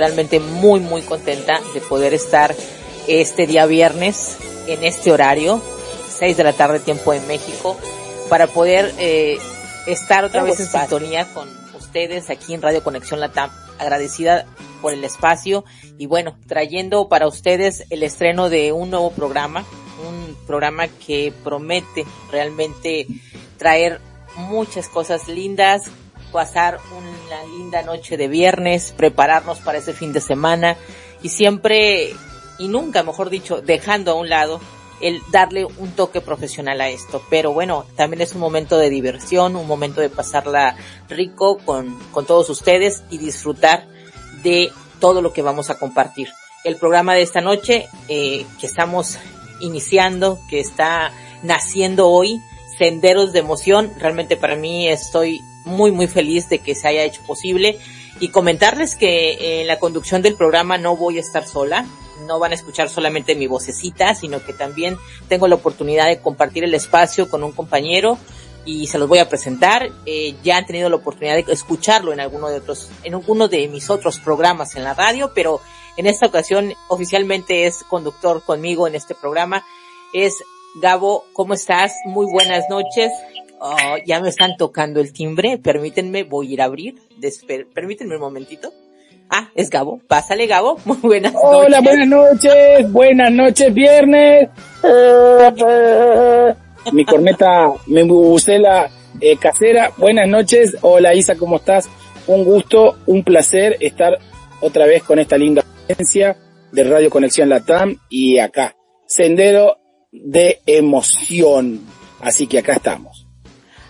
realmente muy, muy contenta de poder estar este día viernes en este horario, 6 de la tarde tiempo en México, para poder eh, estar otra vez en sintonía con ustedes aquí en Radio Conexión Latam. Agradecida por el espacio y bueno, trayendo para ustedes el estreno de un nuevo programa, un programa que promete realmente traer muchas cosas lindas, pasar una linda noche de viernes, prepararnos para ese fin de semana y siempre, y nunca, mejor dicho, dejando a un lado el darle un toque profesional a esto. Pero bueno, también es un momento de diversión, un momento de pasarla rico con, con todos ustedes y disfrutar de todo lo que vamos a compartir. El programa de esta noche eh, que estamos iniciando, que está naciendo hoy, Senderos de Emoción, realmente para mí estoy muy muy feliz de que se haya hecho posible y comentarles que en la conducción del programa no voy a estar sola, no van a escuchar solamente mi vocecita, sino que también tengo la oportunidad de compartir el espacio con un compañero y se los voy a presentar. Eh, ya han tenido la oportunidad de escucharlo en alguno de otros, en alguno de mis otros programas en la radio, pero en esta ocasión oficialmente es conductor conmigo en este programa. Es Gabo, ¿cómo estás? Muy buenas noches. Oh, ya me están tocando el timbre. Permítanme, voy a ir a abrir. permítanme un momentito. Ah, es Gabo. Pásale, Gabo. Muy buenas noches. Hola, buenas noches. Buenas noches, viernes. Mi corneta me bucela eh, casera. Buenas noches. Hola, Isa, ¿cómo estás? Un gusto, un placer estar otra vez con esta linda audiencia de Radio Conexión Latam y acá. Sendero de emoción. Así que acá estamos.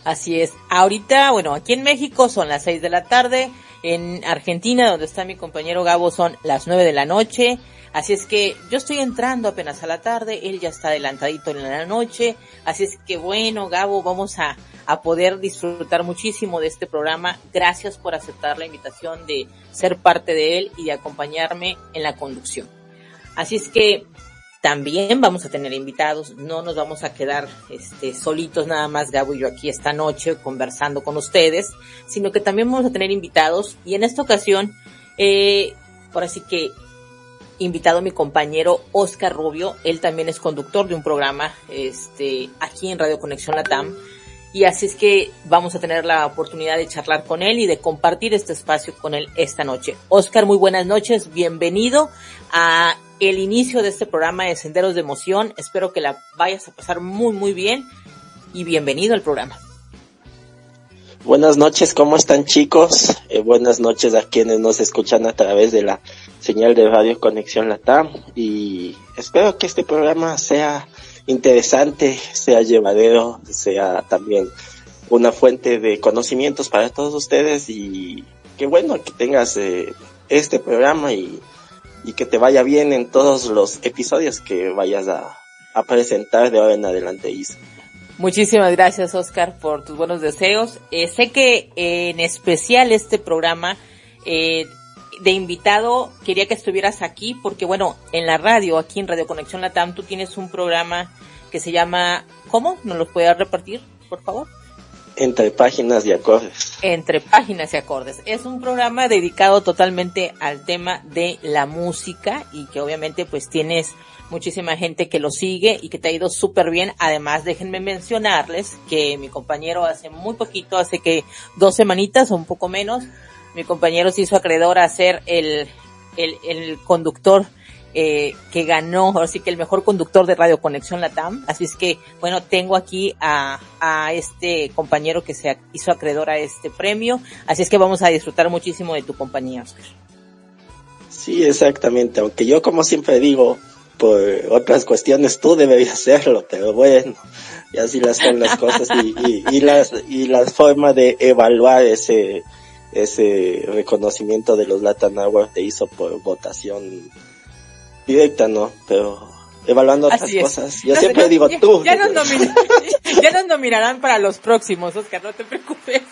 Así es. Ahorita, bueno, aquí en México son las seis de la tarde. En Argentina, donde está mi compañero Gabo, son las nueve de la noche. Así es que yo estoy entrando apenas a la tarde, él ya está adelantadito en la noche. Así es que bueno, Gabo, vamos a, a poder disfrutar muchísimo de este programa. Gracias por aceptar la invitación de ser parte de él y de acompañarme en la conducción. Así es que también vamos a tener invitados, no nos vamos a quedar este, solitos nada más Gabo y yo aquí esta noche conversando con ustedes, sino que también vamos a tener invitados y en esta ocasión, eh, por así que invitado a mi compañero Oscar Rubio, él también es conductor de un programa este, aquí en Radio Conexión Latam y así es que vamos a tener la oportunidad de charlar con él y de compartir este espacio con él esta noche. Oscar, muy buenas noches, bienvenido a el inicio de este programa de Senderos de Emoción. Espero que la vayas a pasar muy, muy bien y bienvenido al programa. Buenas noches, ¿cómo están chicos? Eh, buenas noches a quienes nos escuchan a través de la señal de Radio Conexión Latam y espero que este programa sea interesante, sea llevadero, sea también una fuente de conocimientos para todos ustedes y qué bueno que tengas eh, este programa y y que te vaya bien en todos los episodios que vayas a, presentar de ahora en adelante, Isa. Muchísimas gracias, Oscar, por tus buenos deseos. Eh, sé que en especial este programa eh, de invitado quería que estuvieras aquí porque, bueno, en la radio, aquí en Radio Conexión Latam, tú tienes un programa que se llama, ¿cómo? ¿Nos lo puedes repartir, por favor? Entre páginas y acordes. Entre páginas y acordes. Es un programa dedicado totalmente al tema de la música y que obviamente pues tienes muchísima gente que lo sigue y que te ha ido súper bien. Además, déjenme mencionarles que mi compañero hace muy poquito, hace que dos semanitas o un poco menos, mi compañero se hizo acreedor a ser el, el, el conductor eh, que ganó, así que el mejor conductor de Radio Conexión Latam. Así es que, bueno, tengo aquí a, a este compañero que se hizo acreedor a este premio. Así es que vamos a disfrutar muchísimo de tu compañía, Oscar. Sí, exactamente. Aunque yo, como siempre digo, por otras cuestiones tú deberías hacerlo, pero bueno, y así las son las cosas y, y, y, las, y la forma de evaluar ese, ese reconocimiento de los Latin Awards te hizo por votación directa no, pero evaluando otras cosas. Yo siempre digo tú. Ya nos, ya nos nominarán para los próximos, Oscar, no te preocupes.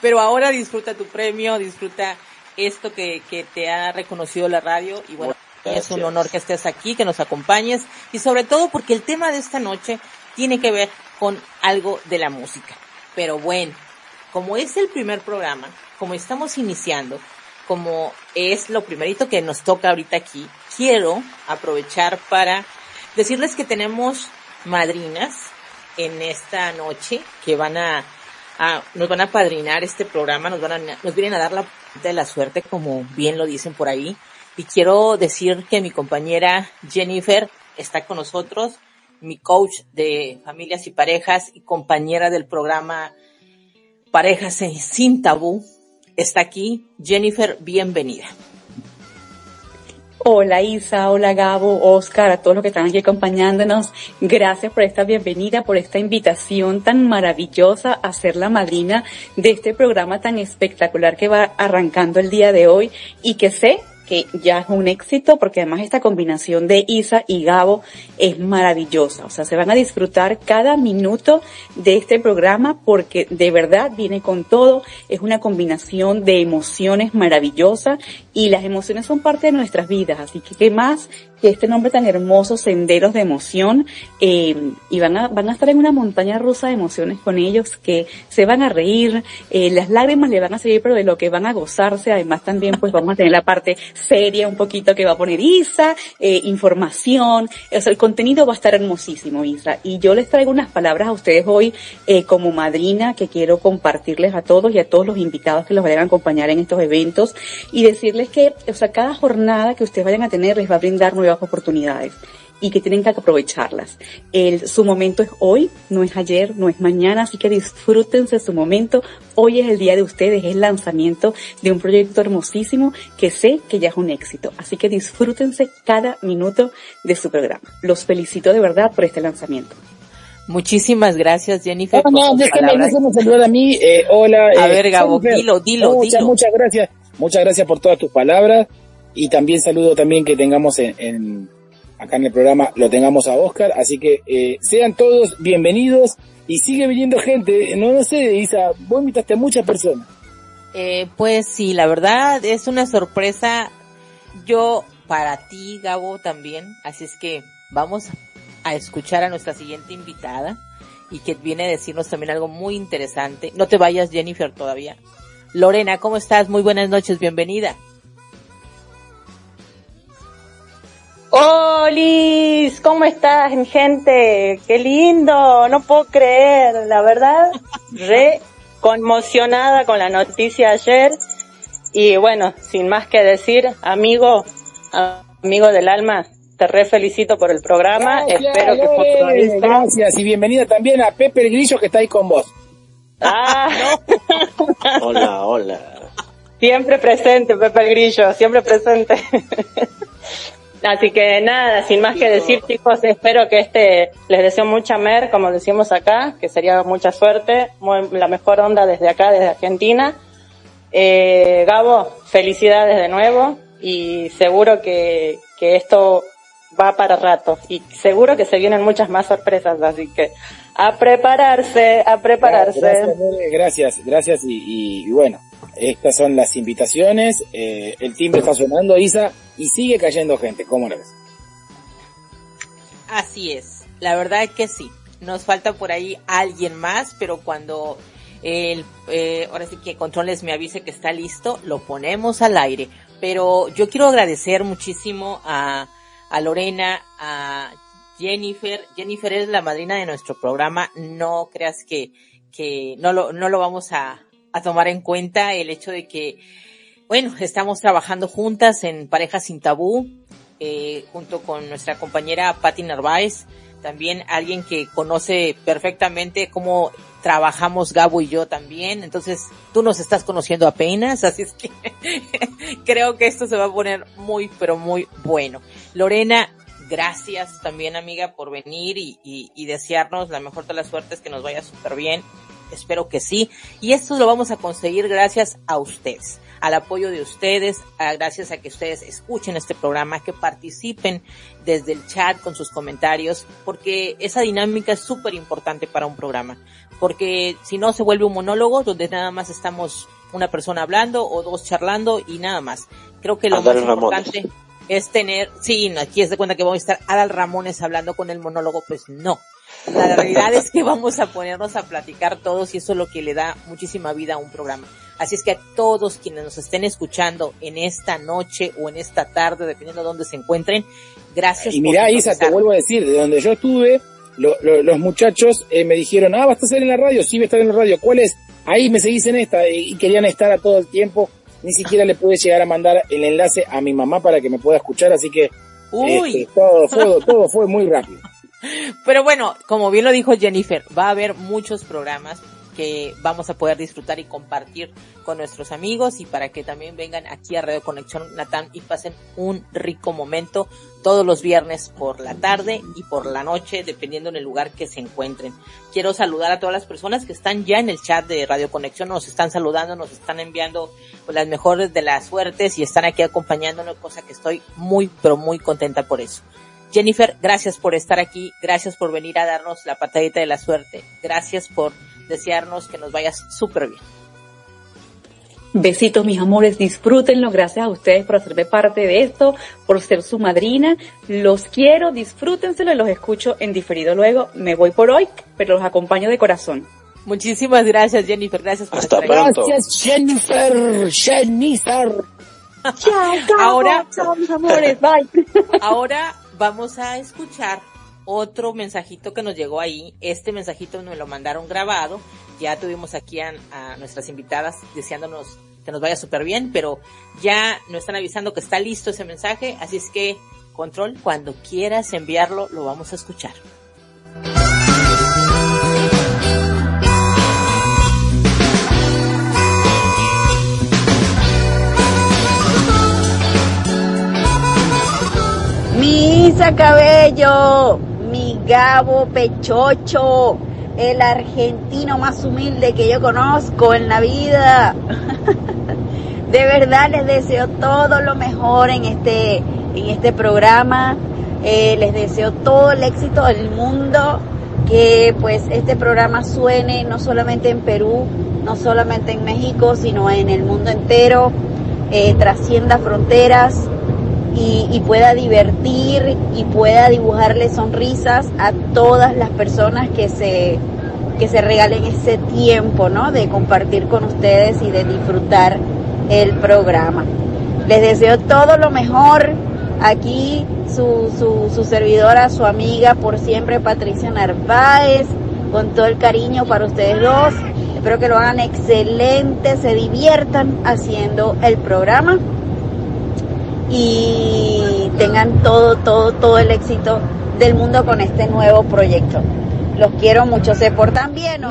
Pero ahora disfruta tu premio, disfruta esto que, que te ha reconocido la radio y bueno, es un honor que estés aquí, que nos acompañes y sobre todo porque el tema de esta noche tiene que ver con algo de la música. Pero bueno, como es el primer programa, como estamos iniciando, como es lo primerito que nos toca ahorita aquí, quiero aprovechar para decirles que tenemos madrinas en esta noche que van a, nos van a padrinar este programa, nos van a, nos vienen a dar la de la suerte, como bien lo dicen por ahí. Y quiero decir que mi compañera Jennifer está con nosotros, mi coach de familias y parejas y compañera del programa Parejas sin Tabú, está aquí. Jennifer, bienvenida. Hola Isa, hola Gabo, Oscar, a todos los que están aquí acompañándonos. Gracias por esta bienvenida, por esta invitación tan maravillosa a ser la madrina de este programa tan espectacular que va arrancando el día de hoy y que sé que ya es un éxito porque además esta combinación de Isa y Gabo es maravillosa. O sea, se van a disfrutar cada minuto de este programa porque de verdad viene con todo. Es una combinación de emociones maravillosa y las emociones son parte de nuestras vidas. Así que qué más que este nombre tan hermoso, Senderos de Emoción, eh, y van a, van a estar en una montaña rusa de emociones con ellos que se van a reír, eh, las lágrimas le van a seguir, pero de lo que van a gozarse, además también pues vamos a tener la parte seria un poquito que va a poner Isa, eh, información, o sea, el contenido va a estar hermosísimo, Isa, y yo les traigo unas palabras a ustedes hoy eh, como madrina que quiero compartirles a todos y a todos los invitados que los vayan a acompañar en estos eventos y decirles que, o sea, cada jornada que ustedes vayan a tener les va a brindar nuevas oportunidades y que tienen que aprovecharlas. El, su momento es hoy, no es ayer, no es mañana, así que disfrútense su momento. Hoy es el día de ustedes, es el lanzamiento de un proyecto hermosísimo que sé que ya es un éxito. Así que disfrútense cada minuto de su programa. Los felicito de verdad por este lanzamiento. Muchísimas gracias, Jennifer. No, no, déjeme, déjeme saludar a mí. Eh, hola. A ver, Gabo, dilo, dilo, muchas, dilo. Muchas gracias. Muchas gracias por todas tus palabras y también saludo también que tengamos en, en acá en el programa lo tengamos a Oscar, así que eh, sean todos bienvenidos y sigue viniendo gente, no, no sé, Isa, vos invitaste a muchas personas. Eh, pues sí, la verdad es una sorpresa, yo para ti, Gabo, también, así es que vamos a escuchar a nuestra siguiente invitada y que viene a decirnos también algo muy interesante. No te vayas, Jennifer, todavía. Lorena, ¿cómo estás? Muy buenas noches, bienvenida. ¡Holis! ¿Cómo estás, mi gente? ¡Qué lindo! No puedo creer, la verdad, re conmocionada con la noticia ayer. Y bueno, sin más que decir, amigo, amigo del alma, te re felicito por el programa. Gracias, Espero que Lore, Gracias y bienvenida también a Pepe el Grillo que está ahí con vos. Ah, Hola, hola. siempre presente, Pepe el Grillo, siempre presente. Así que nada, sin más que decir, chicos, espero que este, les deseo mucha mer, como decimos acá, que sería mucha suerte, muy- la mejor onda desde acá, desde Argentina. Eh, Gabo, felicidades de nuevo y seguro que, que esto va para rato y seguro que se vienen muchas más sorpresas, así que a prepararse, a prepararse. Gracias, gracias, gracias y, y- y bueno, estas son las invitaciones, eh, el timbre está sonando, Isa, y sigue cayendo gente, ¿cómo lo ves? Así es, la verdad es que sí. Nos falta por ahí alguien más, pero cuando el, eh, ahora sí que Controles me avise que está listo, lo ponemos al aire. Pero yo quiero agradecer muchísimo a, a Lorena, a Jennifer. Jennifer es la madrina de nuestro programa. No creas que, que no lo, no lo vamos a, a tomar en cuenta el hecho de que, bueno, estamos trabajando juntas en Parejas sin Tabú, eh, junto con nuestra compañera Patti Narváez, también alguien que conoce perfectamente cómo trabajamos Gabo y yo también, entonces tú nos estás conociendo apenas, así es que creo que esto se va a poner muy, pero muy bueno. Lorena, gracias también amiga por venir y, y, y desearnos la mejor de las suertes, que nos vaya súper bien, espero que sí, y esto lo vamos a conseguir gracias a ustedes al apoyo de ustedes, a, gracias a que ustedes escuchen este programa, que participen desde el chat con sus comentarios, porque esa dinámica es súper importante para un programa, porque si no se vuelve un monólogo donde nada más estamos una persona hablando o dos charlando y nada más. Creo que lo Adal más Ramones. importante, es tener, sí, aquí es de cuenta que vamos a estar Adal Ramones hablando con el monólogo, pues no. La realidad es que vamos a ponernos a platicar todos y eso es lo que le da muchísima vida a un programa. Así es que a todos quienes nos estén escuchando en esta noche o en esta tarde, dependiendo de dónde se encuentren, gracias. Y mira, Isa, te vuelvo a decir, de donde yo estuve, los muchachos eh, me dijeron, ah, vas a estar en la radio, sí, voy a estar en la radio, ¿cuál es? Ahí me seguís en esta y querían estar a todo el tiempo. Ni siquiera le pude llegar a mandar el enlace a mi mamá para que me pueda escuchar, así que este, todo, todo, todo fue muy rápido. Pero bueno, como bien lo dijo Jennifer, va a haber muchos programas que vamos a poder disfrutar y compartir con nuestros amigos y para que también vengan aquí a Radio Conexión Natán y pasen un rico momento todos los viernes por la tarde y por la noche, dependiendo en el lugar que se encuentren. Quiero saludar a todas las personas que están ya en el chat de Radio Conexión, nos están saludando, nos están enviando las mejores de las suertes y están aquí acompañándonos, cosa que estoy muy, pero muy contenta por eso. Jennifer, gracias por estar aquí, gracias por venir a darnos la patadita de la suerte, gracias por desearnos que nos vayas súper bien. Besitos, mis amores, disfrútenlo. Gracias a ustedes por hacerme parte de esto, por ser su madrina. Los quiero, disfrútenselo y los escucho en diferido luego. Me voy por hoy, pero los acompaño de corazón. Muchísimas gracias, Jennifer. Gracias por estar aquí. Gracias, Jennifer. Jennifer. Ahora, chao, mis amores. Bye. Ahora vamos a escuchar otro mensajito que nos llegó ahí. Este mensajito me lo mandaron grabado. Ya tuvimos aquí a, nuestras invitadas deseándonos que nos vaya súper bien, pero ya nos están avisando que está listo ese mensaje. Así es que, control, cuando quieras enviarlo, lo vamos a escuchar. Misa Cabello, mi Gabo Pechocho, el argentino más humilde que yo conozco en la vida. De verdad les deseo todo lo mejor en este, en este programa. Eh, les deseo todo el éxito del mundo. Que pues este programa suene no solamente en Perú, no solamente en México, sino en el mundo entero. Eh, trascienda fronteras y, pueda divertir y pueda dibujarle sonrisas a todas las personas que se, que se regalen ese tiempo, ¿no? De compartir con ustedes y de disfrutar el programa. Les deseo todo lo mejor. Aquí su, su, su servidora, su amiga por siempre, Patricia Narváez, con todo el cariño para ustedes dos. Espero que lo hagan excelente, se diviertan haciendo el programa y tengan todo, todo, todo el éxito del mundo con este nuevo proyecto. Los quiero mucho, se portan bien. ¿no?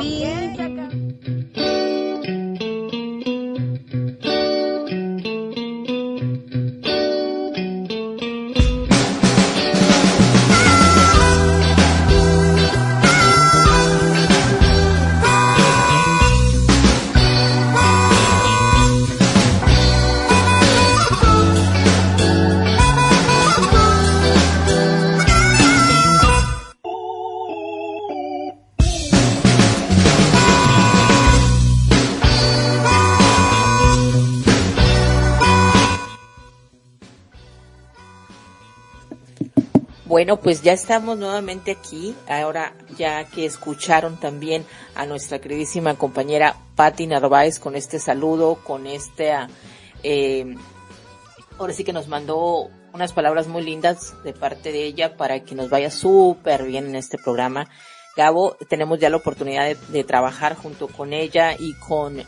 Bueno, pues ya estamos nuevamente aquí. Ahora ya que escucharon también a nuestra queridísima compañera Patti Narváez con este saludo, con este, eh, ahora sí que nos mandó unas palabras muy lindas de parte de ella para que nos vaya súper bien en este programa. Gabo, tenemos ya la oportunidad de, trabajar junto con ella y con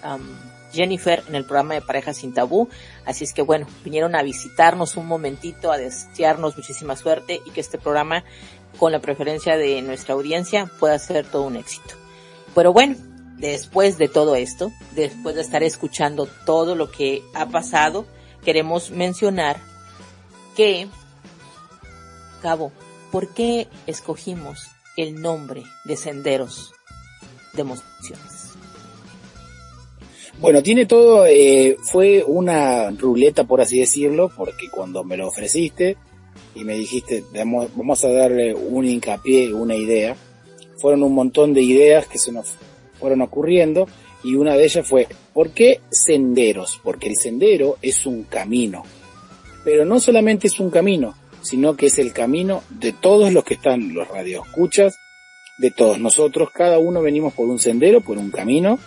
Jennifer en el programa de Parejas sin Tabú. Así es que bueno, vinieron a visitarnos un momentito, a desearnos muchísima suerte y que este programa, con la preferencia de nuestra audiencia, pueda ser todo un éxito. Pero bueno, después de todo esto, después de estar escuchando todo lo que ha pasado, queremos mencionar que, Cabo, ¿por qué escogimos el nombre de Senderos de Emociones? Bueno, tiene todo, eh, fue una ruleta por así decirlo, porque cuando me lo ofreciste y me dijiste, vamos, a darle un hincapié, una idea, fueron un montón de ideas que se nos fueron ocurriendo y una de ellas fue, ¿por qué senderos? Porque el sendero es un camino. pero no solamente es un camino, sino que es el camino de todos los que están, los radioescuchas, de todos nosotros, cada uno venimos por un sendero, por un camino,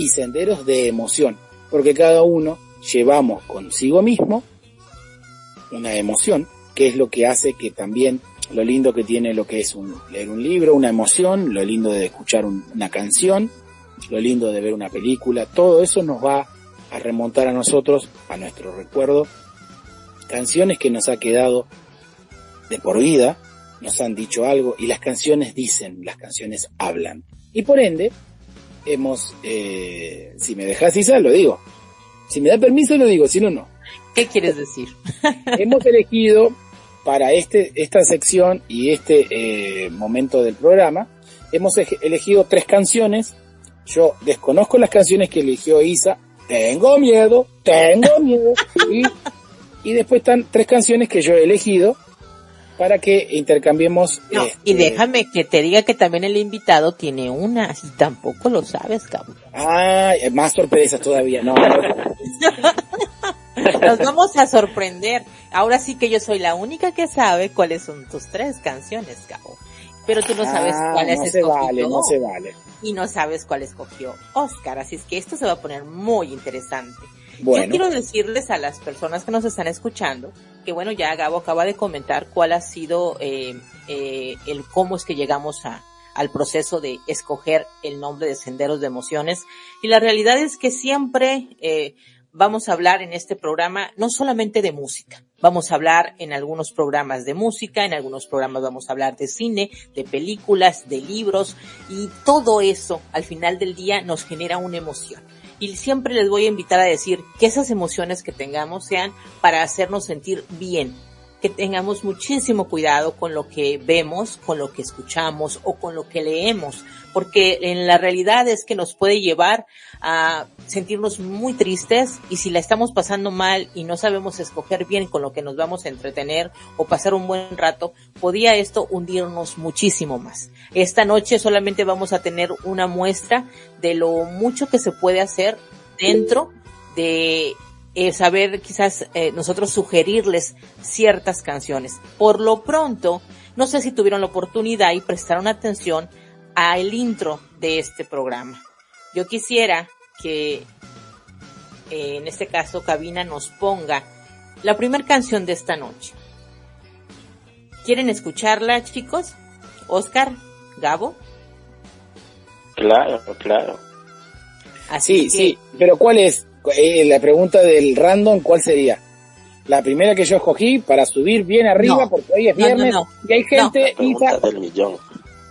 y senderos de emoción, porque cada uno llevamos consigo mismo una emoción, que es lo que hace que también lo lindo que tiene lo que es un, leer un libro, una emoción, lo lindo de escuchar una canción, lo lindo de ver una película, todo eso nos va a remontar a nosotros, a nuestro recuerdo, canciones que nos ha quedado de por vida, nos han dicho algo y las canciones dicen, las canciones hablan. Y por ende, hemos, eh, si me dejas Isa, lo digo. Si me da permiso, lo digo, si no, no. ¿Qué quieres decir? hemos elegido para este, esta sección y este eh, momento del programa, hemos elegido tres canciones. Yo desconozco las canciones que eligió Isa. Tengo miedo, tengo miedo. y, y después están tres canciones que yo he elegido para que intercambiemos. y este, déjame que te diga que también el invitado tiene una, y tampoco lo sabes, cabrón. Ah, más sorpresas todavía, no. Nos vamos a sorprender. Ahora sí que yo soy la única que sabe cuáles son tus tres canciones, Cabo. Pero tú no sabes ah, cuáles no se vale, no se vale. Y no sabes cuál escogió Oscar. Así es que esto se va a poner muy interesante. Yo quiero decirles a las personas que nos están escuchando que bueno, ya Gabo acaba de comentar cuál ha sido eh, eh, el cómo es que llegamos a, al proceso de escoger el nombre de Senderos de Emociones. Y la realidad es que siempre eh, vamos a hablar en este programa no solamente de música, vamos a hablar en algunos programas de música, en algunos programas vamos a hablar de cine, de películas, de libros y todo eso al final del día nos genera una emoción y siempre les voy a invitar a decir que esas emociones que tengamos sean para hacernos sentir bien, que tengamos muchísimo cuidado con lo que vemos, con lo que escuchamos o con lo que leemos, porque en la realidad es que nos puede llevar a sentirnos muy tristes y si la estamos pasando mal y no sabemos escoger bien con lo que nos vamos a entretener o pasar un buen rato, podía esto hundirnos muchísimo más. Esta noche solamente vamos a tener una muestra de lo mucho que se puede hacer dentro de eh, saber quizás eh, nosotros sugerirles ciertas canciones. Por lo pronto, no sé si tuvieron la oportunidad y prestaron atención al intro de este programa. Yo quisiera que eh, en este caso Cabina nos ponga la primera canción de esta noche. ¿Quieren escucharla, chicos? Oscar, Gabo. Claro, claro. Así sí, sí, pero ¿cuál es? Eh, la pregunta del random, ¿cuál sería? La primera que yo escogí para subir bien arriba porque hoy es viernes y hay gente... Isa... del millón.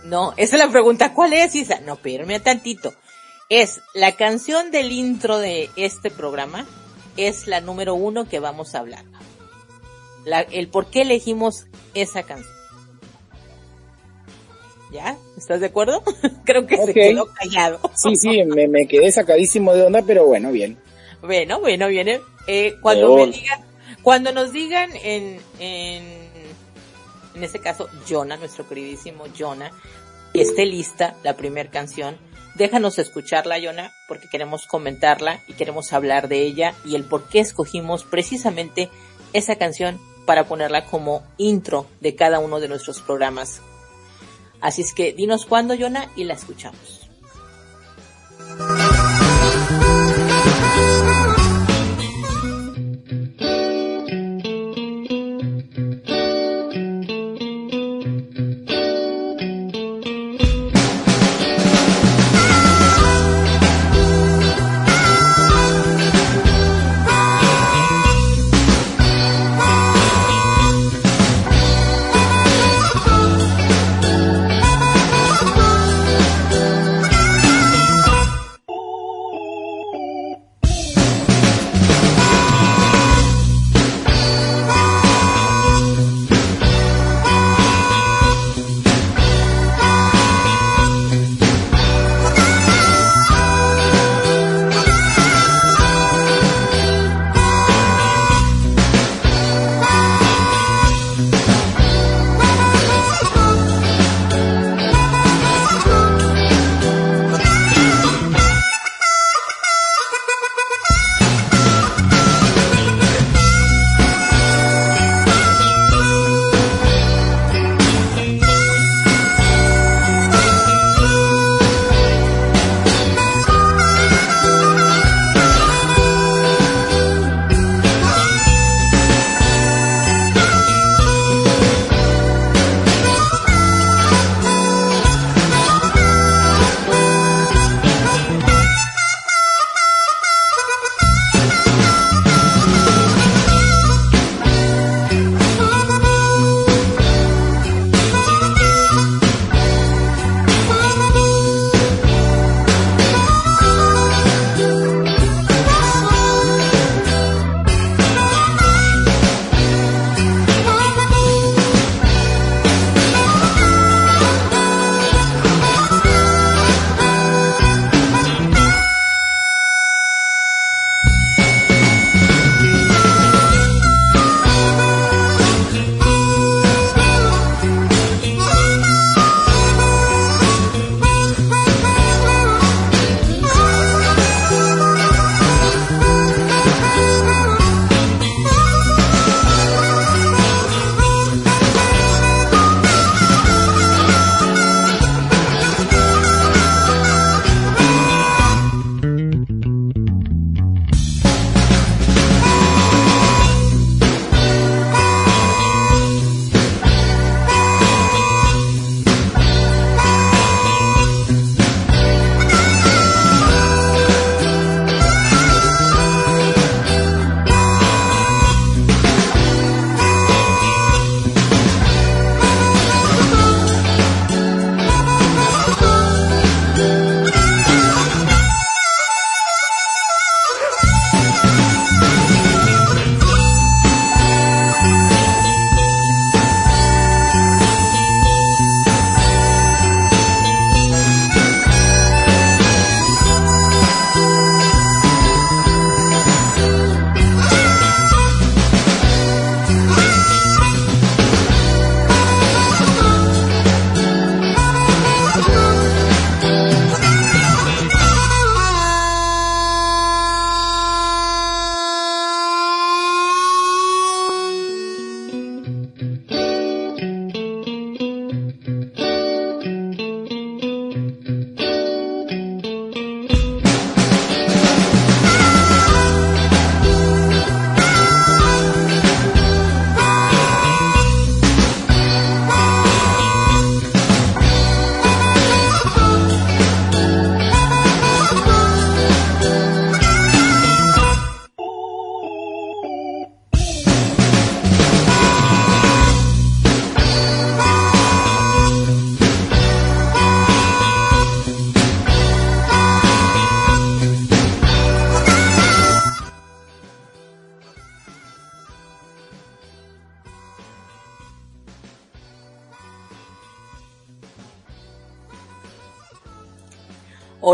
No, esa es la pregunta. ¿Cuál es, Isa? No, espérame tantito. Es la canción del intro de este programa. Es la número uno que vamos a hablar. La, el por qué elegimos esa canción. ¿Ya? ¿Estás de acuerdo? Creo que se quedó callado. sí, sí, me, me quedé sacadísimo de onda, pero bueno, bien. Bueno, bueno, viene. Eh, cuando me digan, cuando nos digan en, en, en este caso, Jonah, nuestro queridísimo Jonah, que esté lista la primera canción, déjanos escucharla, Jonah, porque queremos comentarla y queremos hablar de ella y el por qué escogimos precisamente esa canción para ponerla como intro de cada uno de nuestros programas. Así es que dinos cuándo, Jonah, y la escuchamos.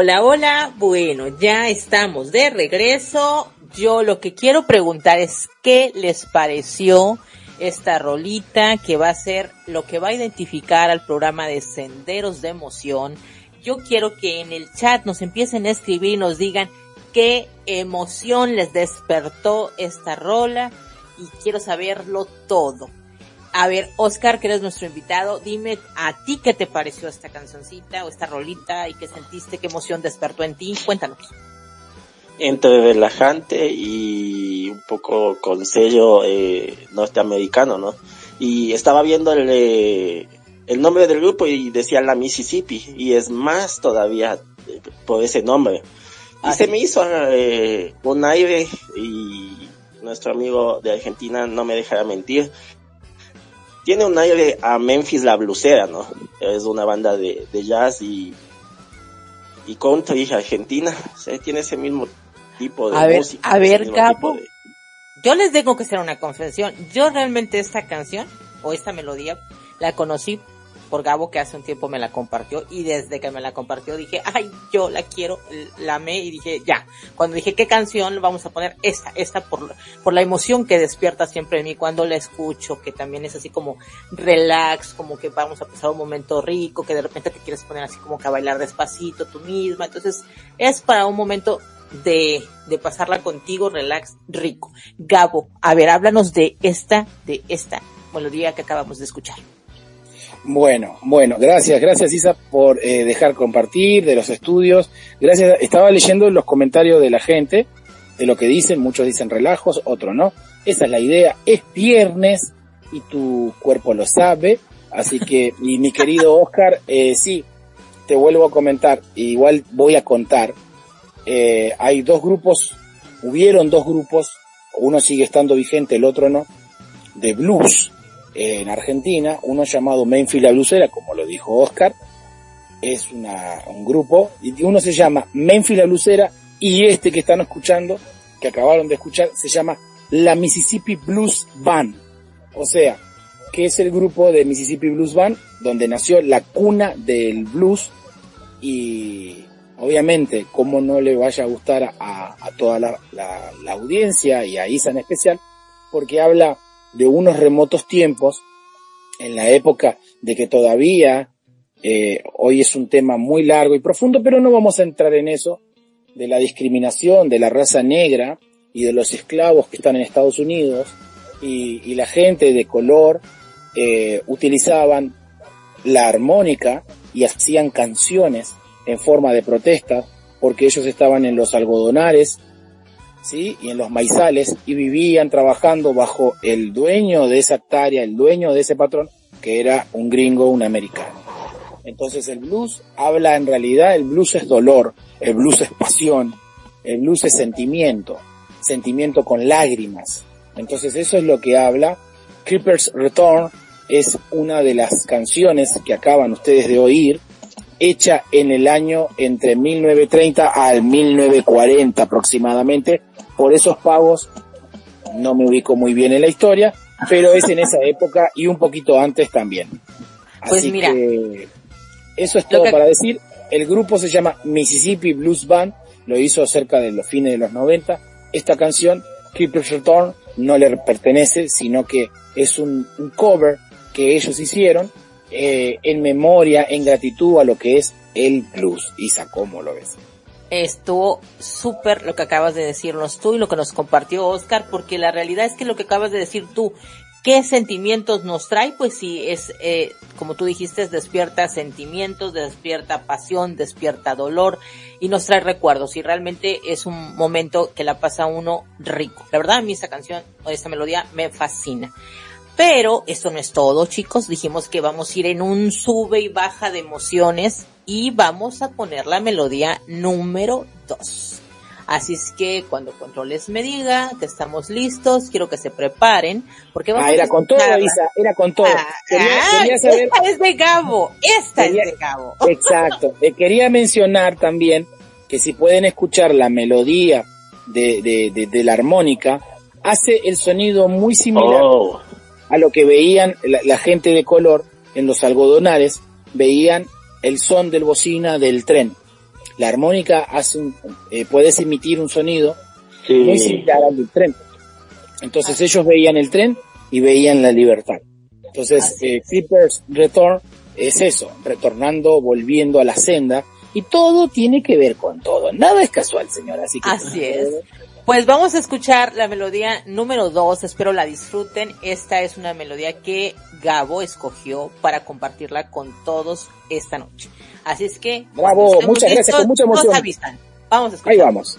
Hola, hola. Bueno, ya estamos de regreso. Yo lo que quiero preguntar es qué les pareció esta rolita que va a ser lo que va a identificar al programa de Senderos de Emoción. Yo quiero que en el chat nos empiecen a escribir y nos digan qué emoción les despertó esta rola y quiero saberlo todo. A ver, Oscar, que eres nuestro invitado, dime a ti qué te pareció esta cancioncita o esta rolita y qué sentiste, qué emoción despertó en ti. Cuéntanos. Entre relajante y un poco con sello eh, norteamericano, ¿no? Y estaba viendo el, eh, el nombre del grupo y decía la Mississippi y es más todavía eh, por ese nombre. Y se me hizo eh, un aire y nuestro amigo de Argentina no me dejará mentir. Tiene un aire a Memphis la blusera, ¿no? Es una banda de, de jazz y, y country argentina. O sea, tiene ese mismo tipo de a ver, música. A ver, Capo, de- yo les tengo que hacer una confesión. Yo realmente esta canción o esta melodía la conocí por Gabo que hace un tiempo me la compartió y desde que me la compartió dije, ay, yo la quiero, la amé y dije, ya. Cuando dije, ¿qué canción vamos a poner? Esta, esta por, por la emoción que despierta siempre en mí cuando la escucho, que también es así como relax, como que vamos a pasar un momento rico, que de repente te quieres poner así como que a bailar despacito tú misma. Entonces, es para un momento de, de pasarla contigo, relax, rico. Gabo, a ver, háblanos de esta, de esta melodía que acabamos de escuchar. Bueno, bueno, gracias, gracias Isa por eh, dejar compartir de los estudios. Gracias, estaba leyendo los comentarios de la gente, de lo que dicen, muchos dicen relajos, otros no. Esa es la idea, es viernes y tu cuerpo lo sabe, así que, y mi querido Oscar, eh, sí, te vuelvo a comentar, igual voy a contar, eh, hay dos grupos, hubieron dos grupos, uno sigue estando vigente, el otro no, de blues, en Argentina, uno llamado Memphis la Blusera, como lo dijo Oscar, es una, un grupo, y uno se llama Memphis la Blusera, y este que están escuchando, que acabaron de escuchar, se llama la Mississippi Blues Band. O sea, que es el grupo de Mississippi Blues Band, donde nació la cuna del blues, y obviamente, como no le vaya a gustar a, toda la, la audiencia y a Isa en especial, porque habla de unos remotos tiempos, en la época de que todavía, eh, hoy es un tema muy largo y profundo, pero no vamos a entrar en eso, de la discriminación de la raza negra y de los esclavos que están en Estados Unidos y, y la gente de color eh, utilizaban la armónica y hacían canciones en forma de protesta porque ellos estaban en los algodonares ¿sí? y en los maizales y vivían trabajando bajo el dueño de esa hectárea, el dueño de ese patrón, que era un gringo, un americano. Entonces el blues habla en realidad, el blues es dolor, el blues es pasión, el blues es sentimiento, sentimiento con lágrimas. Entonces eso es lo que habla. Creeper's Return es una de las canciones que acaban ustedes de oír, hecha en el año entre 1930 al 1940 aproximadamente. Por esos pagos no me ubico muy bien en la historia, pero es en esa época y un poquito antes también. Pues Así mira. que eso es todo que- para decir. El grupo se llama Mississippi Blues Band, lo hizo cerca de los fines de los 90. Esta canción, Creeper's Return, no le pertenece, sino que es un, un cover que ellos hicieron eh, en memoria, en gratitud a lo que es el blues. Isa, ¿cómo lo ves? Estuvo súper lo que acabas de decirnos tú y lo que nos compartió Oscar, porque la realidad es que lo que acabas de decir tú, ¿qué sentimientos nos trae? Pues sí, es, eh, como tú dijiste, despierta sentimientos, despierta pasión, despierta dolor y nos trae recuerdos y realmente es un momento que la pasa uno rico. La verdad, a mí esta canción o esta melodía me fascina. Pero esto no es todo, chicos. Dijimos que vamos a ir en un sube y baja de emociones y vamos a poner la melodía número 2. Así es que cuando controles me diga que estamos listos, quiero que se preparen porque vamos Ah, era a con todo. Isa, era con todo. Ah, Quería, ah, quería saber, Esta es de Gabo, esta Quería- es de Gabo. exacto, Eh, quería mencionar también que si pueden escuchar la melodía de, de, de, de la armónica, hace el sonido muy similar Oh, a lo que veían la, la gente de color en los algodonares, veían el son del bocina del tren. la armónica hace un, eh, puedes emitir un sonido muy similar al del tren. Entonces ellos veían el tren y veían la libertad. Entonces, eh, Clippers Return es eso, retornando, volviendo a la senda, y todo tiene que ver con todo. Nada es casual, señora. Así, que así es. Pues vamos a escuchar la melodía número dos, espero la disfruten. Esta es una melodía que Gabo escogió para compartirla con todos esta noche. Así es que... Bravo, muchas gracias, con mucha emoción. Vamos a escuchar. Ahí vamos.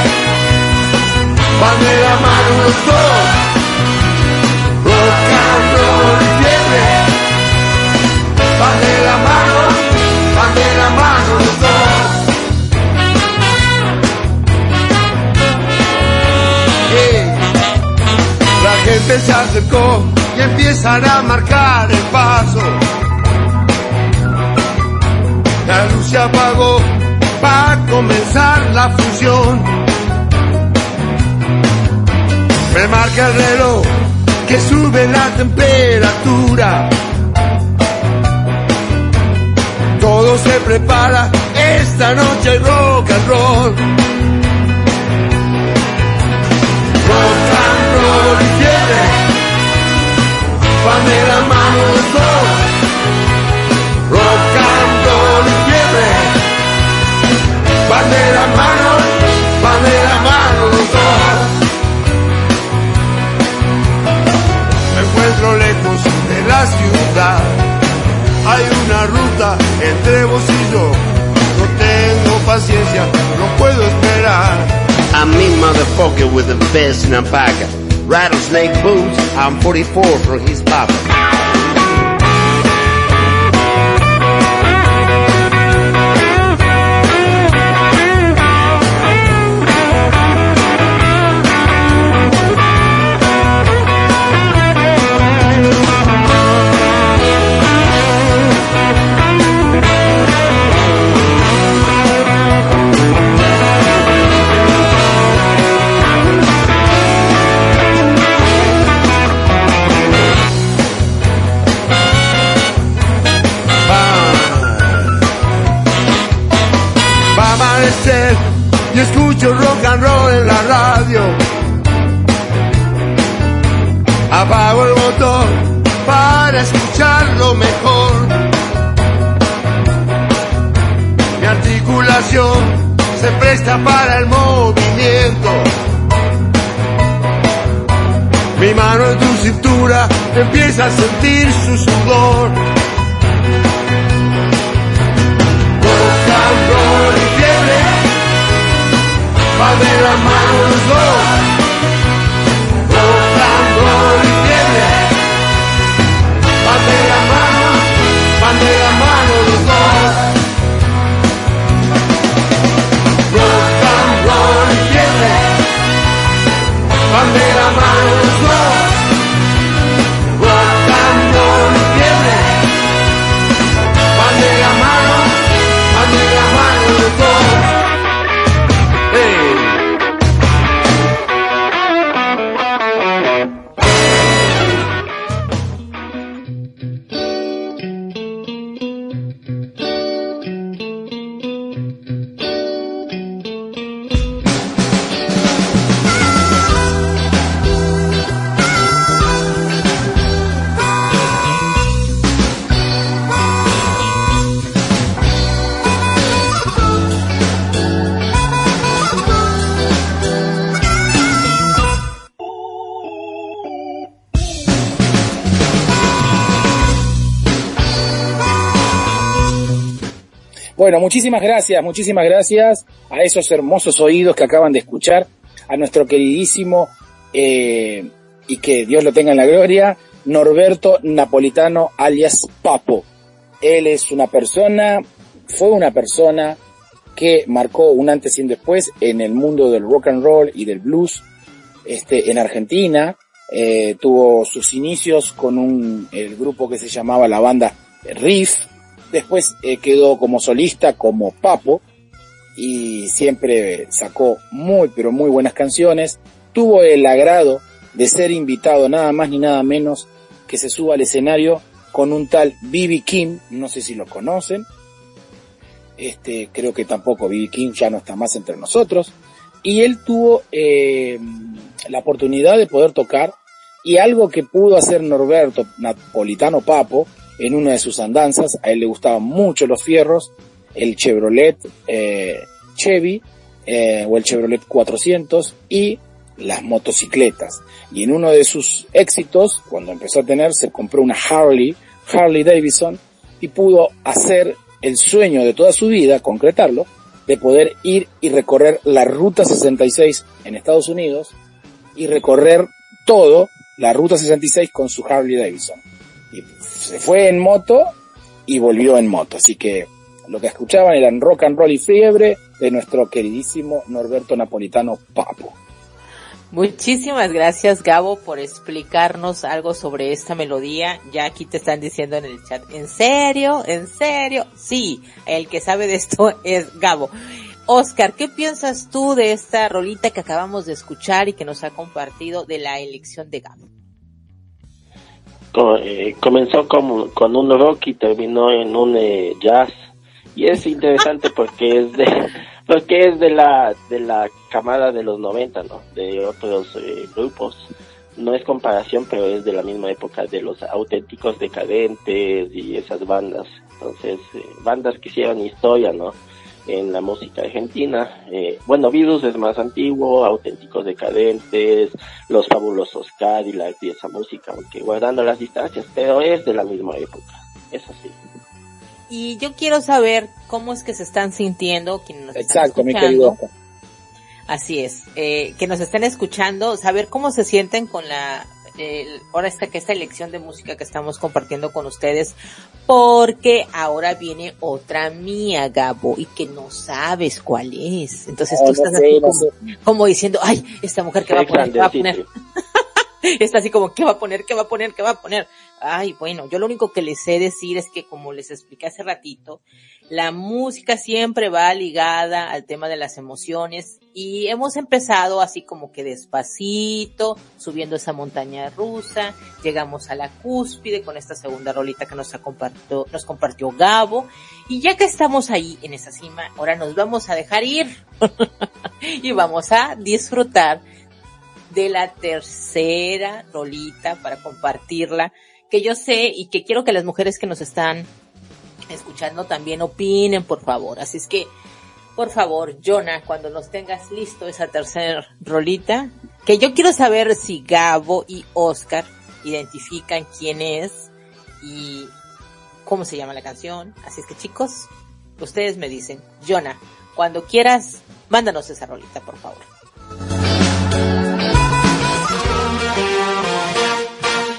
dos, rock and roll y fiebre, van de la mano, mano los dos. La gente se acercó y empiezan a marcar el paso. La luz se apagó va a comenzar la función. Me marca el reloj que sube la temperatura. Todo se prepara, esta noche hay rock and roll. With the best in a pack. Rattlesnake boots, I'm 44 for his papa. Se presta para el movimiento. Mi mano en tu cintura empieza a sentir su sudor. Roll y fiebre van de la mano los dos, la mano, van de la mano van de Bueno, muchísimas gracias, muchísimas gracias a esos hermosos oídos que acaban de escuchar, a nuestro queridísimo, eh, y que Dios lo tenga en la gloria, Norberto Napolitano alias Papo. Él es una persona, fue una persona que marcó un antes y un después en el mundo del rock and roll y del blues, este, en Argentina, eh, tuvo sus inicios con un, el grupo que se llamaba la banda Riff, después eh, quedó como solista como Papo y siempre sacó muy pero muy buenas canciones, tuvo el agrado de ser invitado nada más ni nada menos que se suba al escenario con un tal B.B. King, no sé si lo conocen, este, creo que tampoco B.B. King ya no está más entre nosotros, y él tuvo eh, la oportunidad de poder tocar y algo que pudo hacer Norberto Napolitano Papo en una de sus andanzas, a él le gustaban mucho los fierros, el Chevrolet eh, Chevy eh, o el Chevrolet 400 y las motocicletas. Y en uno de sus éxitos, cuando empezó a tener, se compró una Harley, Harley Davidson, y pudo hacer el sueño de toda su vida, concretarlo, de poder ir y recorrer la Ruta 66 en Estados Unidos y recorrer todo la Ruta 66 con su Harley Davidson. Se fue en moto y volvió en moto. Así que lo que escuchaban eran rock and roll y fiebre de nuestro queridísimo Norberto Napolitano Papo. Muchísimas gracias Gabo por explicarnos algo sobre esta melodía. Ya aquí te están diciendo en el chat, ¿en serio? ¿En serio? Sí, el que sabe de esto es Gabo. Oscar, ¿qué piensas tú de esta rolita que acabamos de escuchar y que nos ha compartido de la elección de Gabo? Eh, comenzó con, con un rock y terminó en un eh, jazz. Y es interesante porque es de porque es de la de la camada de los 90 no de otros eh, grupos. No es comparación pero es de la misma época de los auténticos decadentes y esas bandas. Entonces bandas que hicieron historia no en la música argentina. Eh, bueno, Virus es más antiguo, Auténticos Decadentes, Los Fabulosos Cadillacs y esa música, aunque guardando las distancias, pero es de la misma época, es así. Y yo quiero saber cómo es que se están sintiendo quienes nos Exacto, mi querido Así es, eh, que nos estén escuchando, saber cómo se sienten con la ahora esta que esta elección de música que estamos compartiendo con ustedes, porque ahora viene otra mía, Gabo, y que no sabes cuál es. Entonces tú estás así como, diciendo, ay, esta mujer que va a poner, ¿qué va a poner? Está así como, ¿qué va a poner? ¿Qué va a poner? ¿Qué va a poner? Ay, bueno, yo lo único que les sé decir es que como les expliqué hace ratito, la música siempre va ligada al tema de las emociones y hemos empezado así como que despacito, subiendo esa montaña rusa, llegamos a la cúspide con esta segunda rolita que nos, compartió, nos compartió Gabo y ya que estamos ahí en esa cima, ahora nos vamos a dejar ir y vamos a disfrutar de la tercera rolita para compartirla que yo sé y que quiero que las mujeres que nos están escuchando también opinen, por favor. Así es que, por favor, Jonah, cuando nos tengas listo esa tercera rolita, que yo quiero saber si Gabo y Oscar identifican quién es y cómo se llama la canción. Así es que, chicos, ustedes me dicen, Jonah, cuando quieras, mándanos esa rolita, por favor.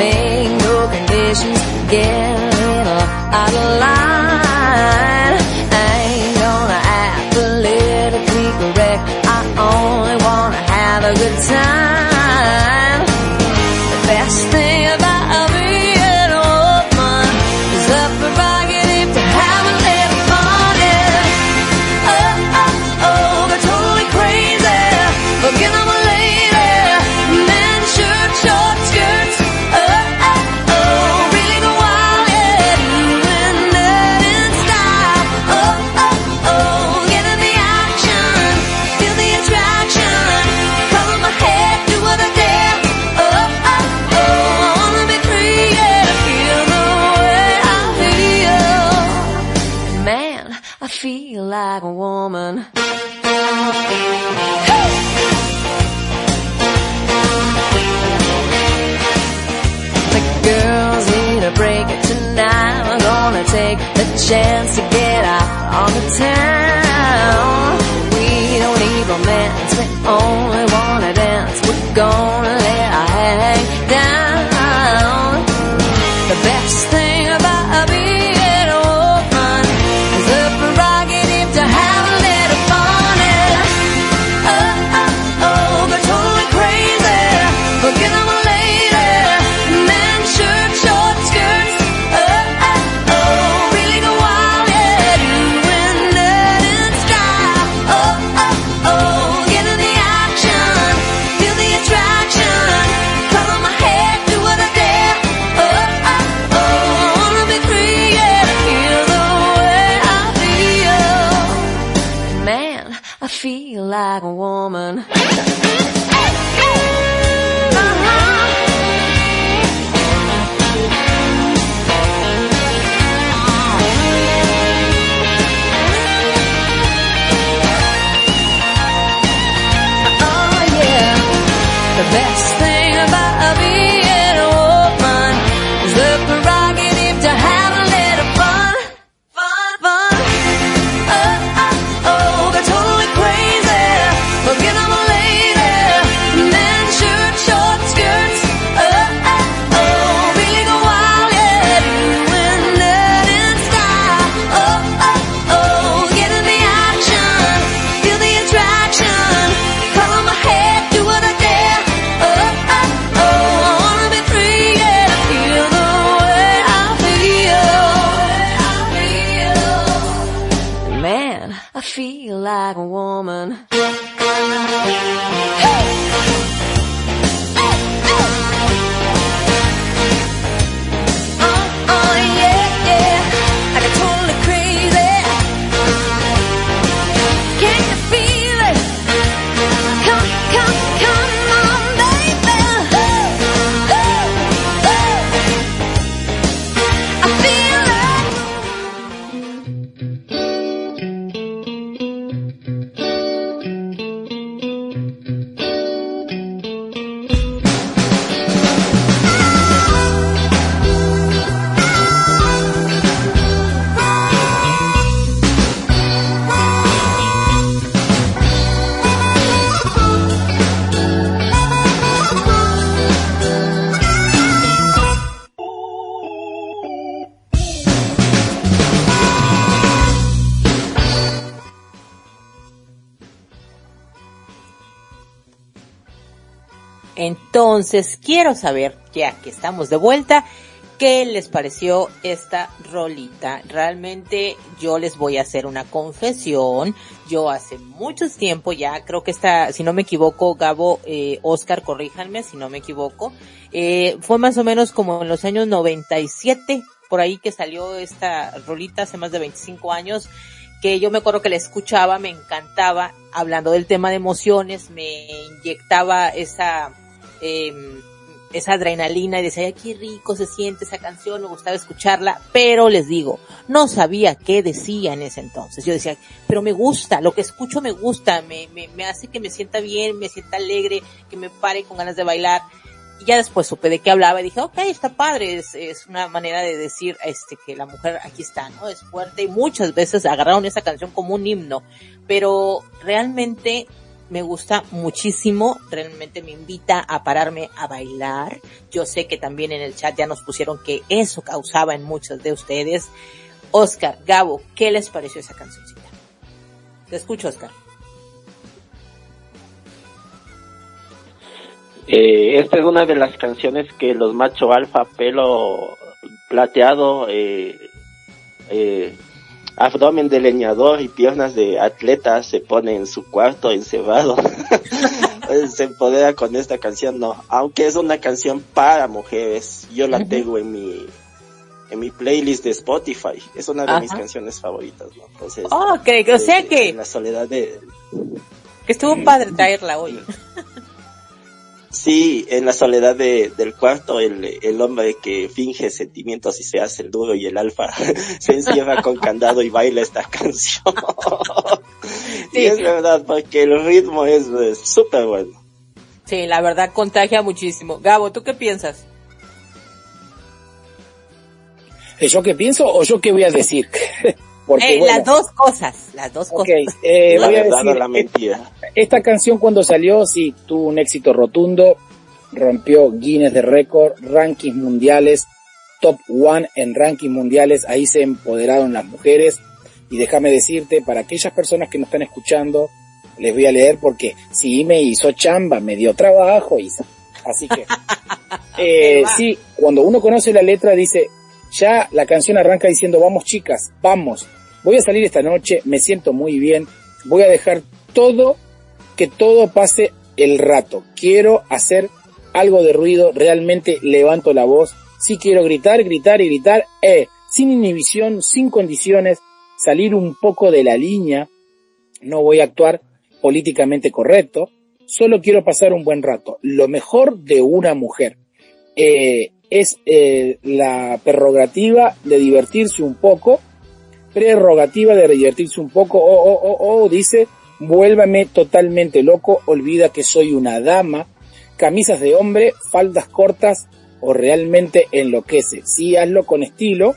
Make no conditions. Get a little out of line. Chance to get out on the town. We don't need romance, we only wanna dance. We're gonna Entonces, quiero saber, ya que estamos de vuelta, ¿qué les pareció esta rolita? Realmente yo les voy a hacer una confesión. Yo hace mucho tiempo ya, creo que está, si no me equivoco, Gabo, eh, Oscar, corríjanme si no me equivoco, eh, fue más o menos como en los años 97, por ahí que salió esta rolita hace más de 25 años que yo me acuerdo que la escuchaba, me encantaba, hablando del tema de emociones, me inyectaba esa, eh, esa adrenalina y decía, "Ay, qué rico se siente esa canción, me gustaba escucharla, pero les digo, no sabía qué decía en ese entonces. Yo decía, pero me gusta, lo que escucho me gusta, me, me, me hace que me sienta bien, me sienta alegre, que me pare con ganas de bailar. Y ya después supe de qué hablaba y dije, ok, está padre, es, es una manera de decir, este, que la mujer aquí está, ¿no? Es fuerte y muchas veces agarraron esa canción como un himno, pero realmente me gusta muchísimo, realmente me invita a pararme a bailar. Yo sé que también en el chat ya nos pusieron que eso causaba en muchos de ustedes. Oscar, Gabo, ¿qué les pareció esa cancioncita? Te escucho, Oscar. Eh, esta es una de las canciones que los macho alfa, pelo plateado, eh, eh, abdomen de leñador y piernas de atleta se pone en su cuarto encebado. se empodera con esta canción, no. Aunque es una canción para mujeres, yo la tengo en mi en mi playlist de Spotify. Es una de Ajá. mis canciones favoritas, ¿no? Entonces, Oh, que- o sea eh, que, en la soledad de que estuvo padre traerla hoy. Sí, en la soledad de, del cuarto, el, el hombre que finge sentimientos y se hace el duro y el alfa se encierra con candado y baila esta canción. Y es verdad, porque el ritmo es súper bueno. Sí, la verdad contagia muchísimo. Gabo, ¿tú qué piensas? ¿Eh, ¿Yo qué pienso o yo qué voy a decir? Porque, Eh, bueno, Las dos cosas, las dos cosas. eh, la voy a decir, la mentira. esta canción cuando salió, sí, tuvo un éxito rotundo, rompió Guinness de récord, rankings mundiales, top one en rankings mundiales, ahí se empoderaron las mujeres. Y déjame decirte, para aquellas personas que nos están escuchando, les voy a leer porque sí me hizo chamba, me dio trabajo, Isa. Así que, eh, sí, cuando uno conoce la letra dice, ya la canción arranca diciendo, vamos chicas, vamos, voy a salir esta noche, me siento muy bien, voy a dejar todo, que todo pase el rato, quiero hacer algo de ruido, realmente levanto la voz, sí quiero gritar, gritar y gritar, eh, sin inhibición, sin condiciones, salir un poco de la línea, no voy a actuar políticamente correcto, solo quiero pasar un buen rato. Lo mejor de una mujer eh, es eh, la prerrogativa de divertirse un poco, prerrogativa de divertirse un poco, o, o, o, o, dice, vuélvame totalmente loco, olvida que soy una dama, camisas de hombre, faldas cortas, o realmente enloquece. Sí, hazlo con estilo,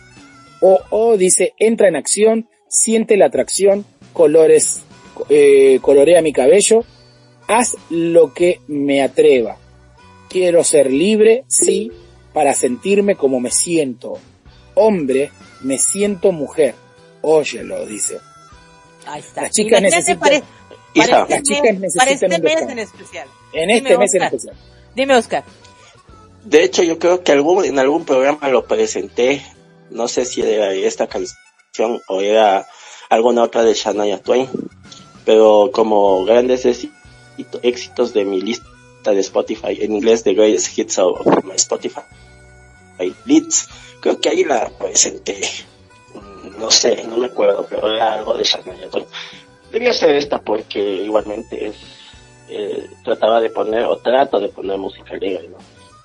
o, o dice, entra en acción, siente la atracción, colores, eh, colorea mi cabello, haz lo que me atreva. Quiero ser libre, sí, para sentirme como me siento. Hombre, me siento mujer. Óyelo, dice. Ahí está. Las chicas necesitan- para, Hija. para este Las chicas mes, necesitan para este un mes descanso. en especial. En Dime, este mes en Oscar. especial. Dime, Oscar. De hecho, yo creo que algún, en algún programa lo presenté. No sé si era esta canción o era alguna otra de Shania Twain. Pero como grandes éxi- éxitos de mi lista de Spotify, en inglés, The Greatest Hits of my Spotify Leads, creo que ahí la presenté. No sé, no me acuerdo, pero era algo de Shania Twain. Debía ser esta porque igualmente es, eh, trataba de poner, o trato de poner música alegre, ¿no?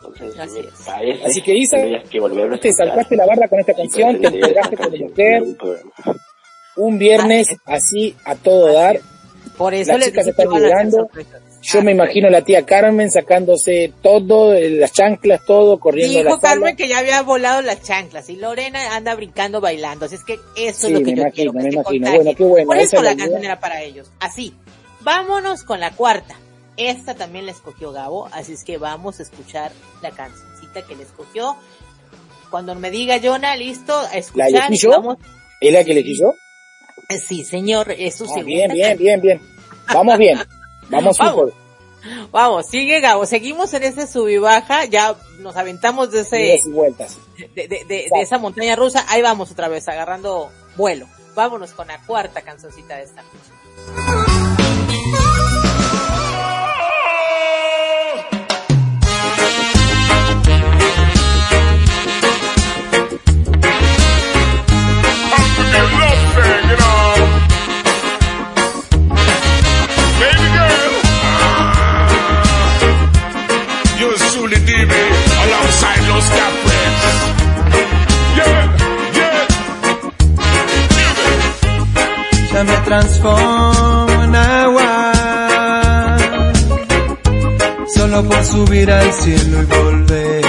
Entonces, Así me es. parece Así que, Isa, que volverlo a Te saltaste la barra con esta canción, te entregaste como canción mujer, un viernes así a todo dar. Por eso Las les chicas están sorpresas. Yo me imagino a la tía Carmen sacándose todo, eh, las chanclas, todo, corriendo a la Dijo. Carmen que ya había volado las chanclas y Lorena anda brincando bailando. Así es que eso Sí, es lo que me yo imagino, quiero que me imagino. Bueno, qué bueno, Por eso es la la idea. canción era para ellos. Así. Vámonos con la cuarta. Esta también la escogió Gabo, así es que vamos a escuchar la cancioncita que le escogió. Cuando me diga Jonah, listo, a escuchar. elegí y yo? Vamos. ¿Es la que elegí yo? Sí, señor, es su Ah, bien, bien, bien, bien. Vamos bien. Vamos Vamos. Vamos, sigue Gabo, seguimos en ese sub y baja, ya nos aventamos de ese, y vueltas. de, de, de- de esa montaña rusa, ahí vamos otra vez, agarrando vuelo. Vámonos con la cuarta cancioncita de esta noche. Transformo agua, solo por subir al cielo y volver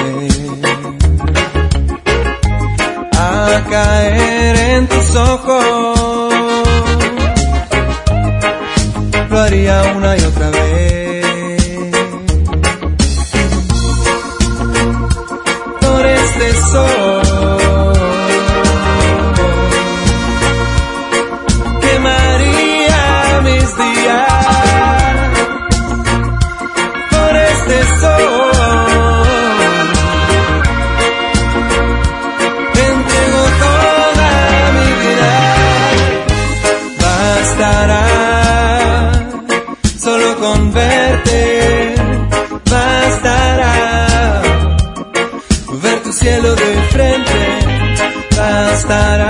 a caer en tus ojos. Lo haría una y otra vez. Por este sol bastará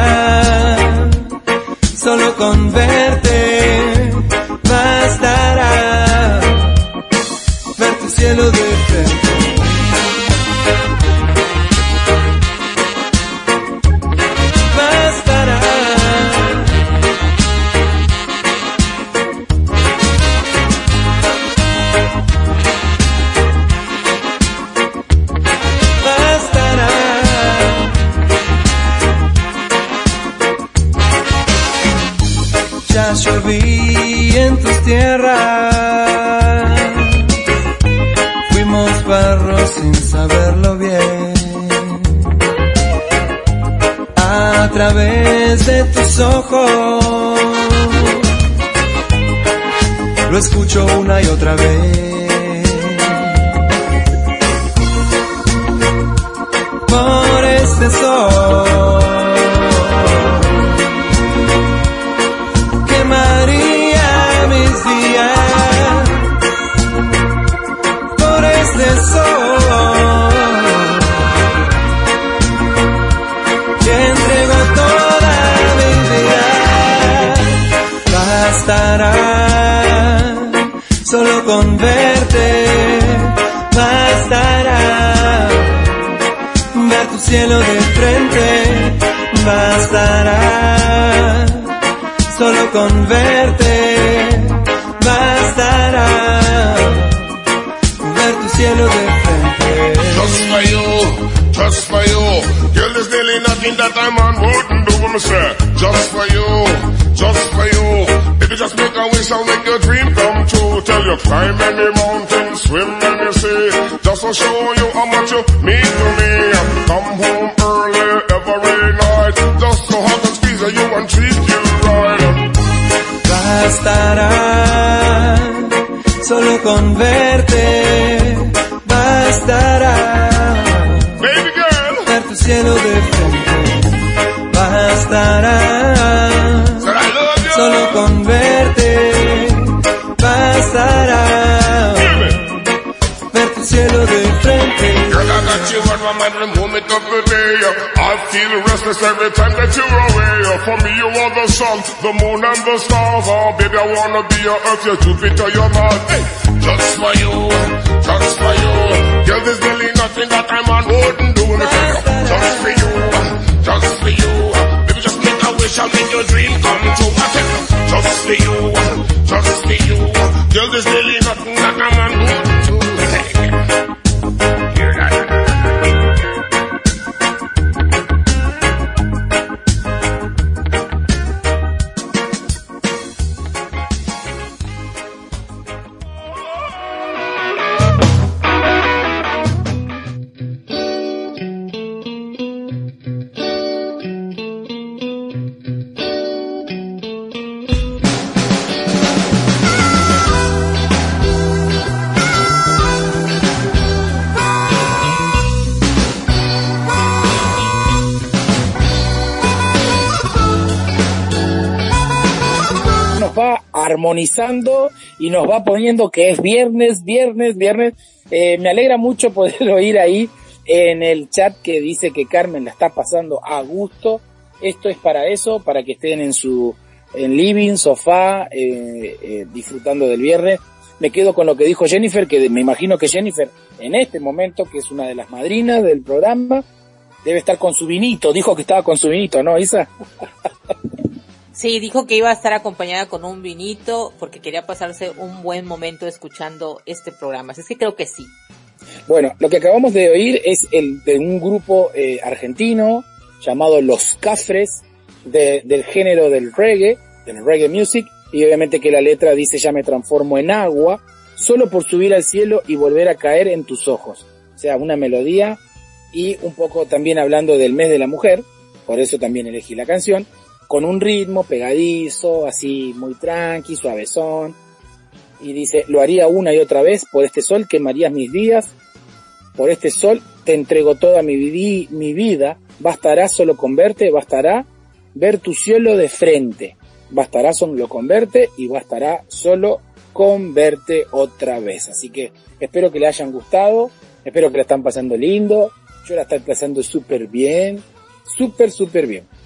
con verte bastará ver tu cielo de frente. Just for you, just for you. Girl, there's nearly nothing that a man wouldn't do, me say. Just for you, just for you. You just make a wish, I'll make your dream come true. Tell you climb any mountain, swim any sea. Just to show you every time that you're away. For me, you are the sun, the moon and the stars. Oh, baby, I wanna be your earth, your Jupiter, your Mars. Hey, just for you, just for you. Girl, there's really nothing that a man wouldn't do. Just for you, just for you. Baby, just make a wish, I'll make your dream come true. I you, just for you, just for you. Girl, there's really nothing that a man wouldn't do. Armonizando y nos va poniendo que es viernes, viernes, viernes. Eh, me alegra mucho poder oír ahí en el chat que dice que Carmen la está pasando a gusto. Esto es para eso, para que estén en su en living, sofá, eh, eh, disfrutando del viernes. Me quedo con lo que dijo Jennifer, que me imagino que Jennifer en este momento, que es una de las madrinas del programa, debe estar con su vinito. Dijo que estaba con su vinito, ¿no, Isa? Sí, dijo que iba a estar acompañada con un vinito porque quería pasarse un buen momento escuchando este programa. Así es que creo que sí. Bueno, lo que acabamos de oír es el de un grupo eh, argentino llamado Los Cafres de- del género del reggae, del reggae music, y obviamente que la letra dice ya me transformo en agua, solo por subir al cielo y volver a caer en tus ojos. O sea, una melodía y un poco también hablando del mes de la mujer, por eso también elegí la canción, con un ritmo pegadizo, así muy tranqui, suavezón, y dice, lo haría una y otra vez, por este sol quemarías mis días, por este sol te entrego toda mi, mi vida, bastará solo con verte, bastará ver tu cielo de frente, bastará solo con verte y bastará solo con verte otra vez. Así que espero que le hayan gustado, espero que la están pasando lindo, yo la estoy pasando súper bien, súper, súper bien.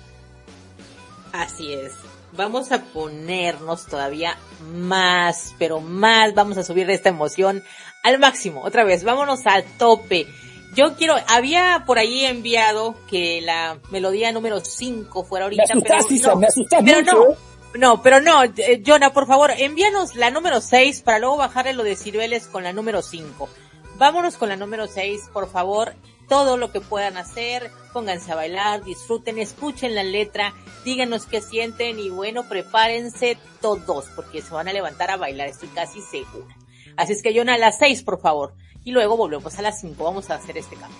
Así es. Vamos a ponernos todavía más, pero más, vamos a subir esta emoción al máximo. Otra vez, vámonos al tope. Yo quiero, había por ahí enviado que la melodía número 5 fuera ahorita, Me pero no, me pero mucho, no, ¿eh? no, pero no, eh, Jonah, por favor, envíanos la número 6 para luego bajarle lo de Cirueles con la número 5. Vámonos con la número 6, por favor. Todo lo que puedan hacer, pónganse a bailar, disfruten, escuchen la letra, díganos qué sienten y bueno, prepárense todos porque se van a levantar a bailar, estoy casi segura. Así es que yo a las seis, por favor. Y luego volvemos a las cinco, vamos a hacer este cambio.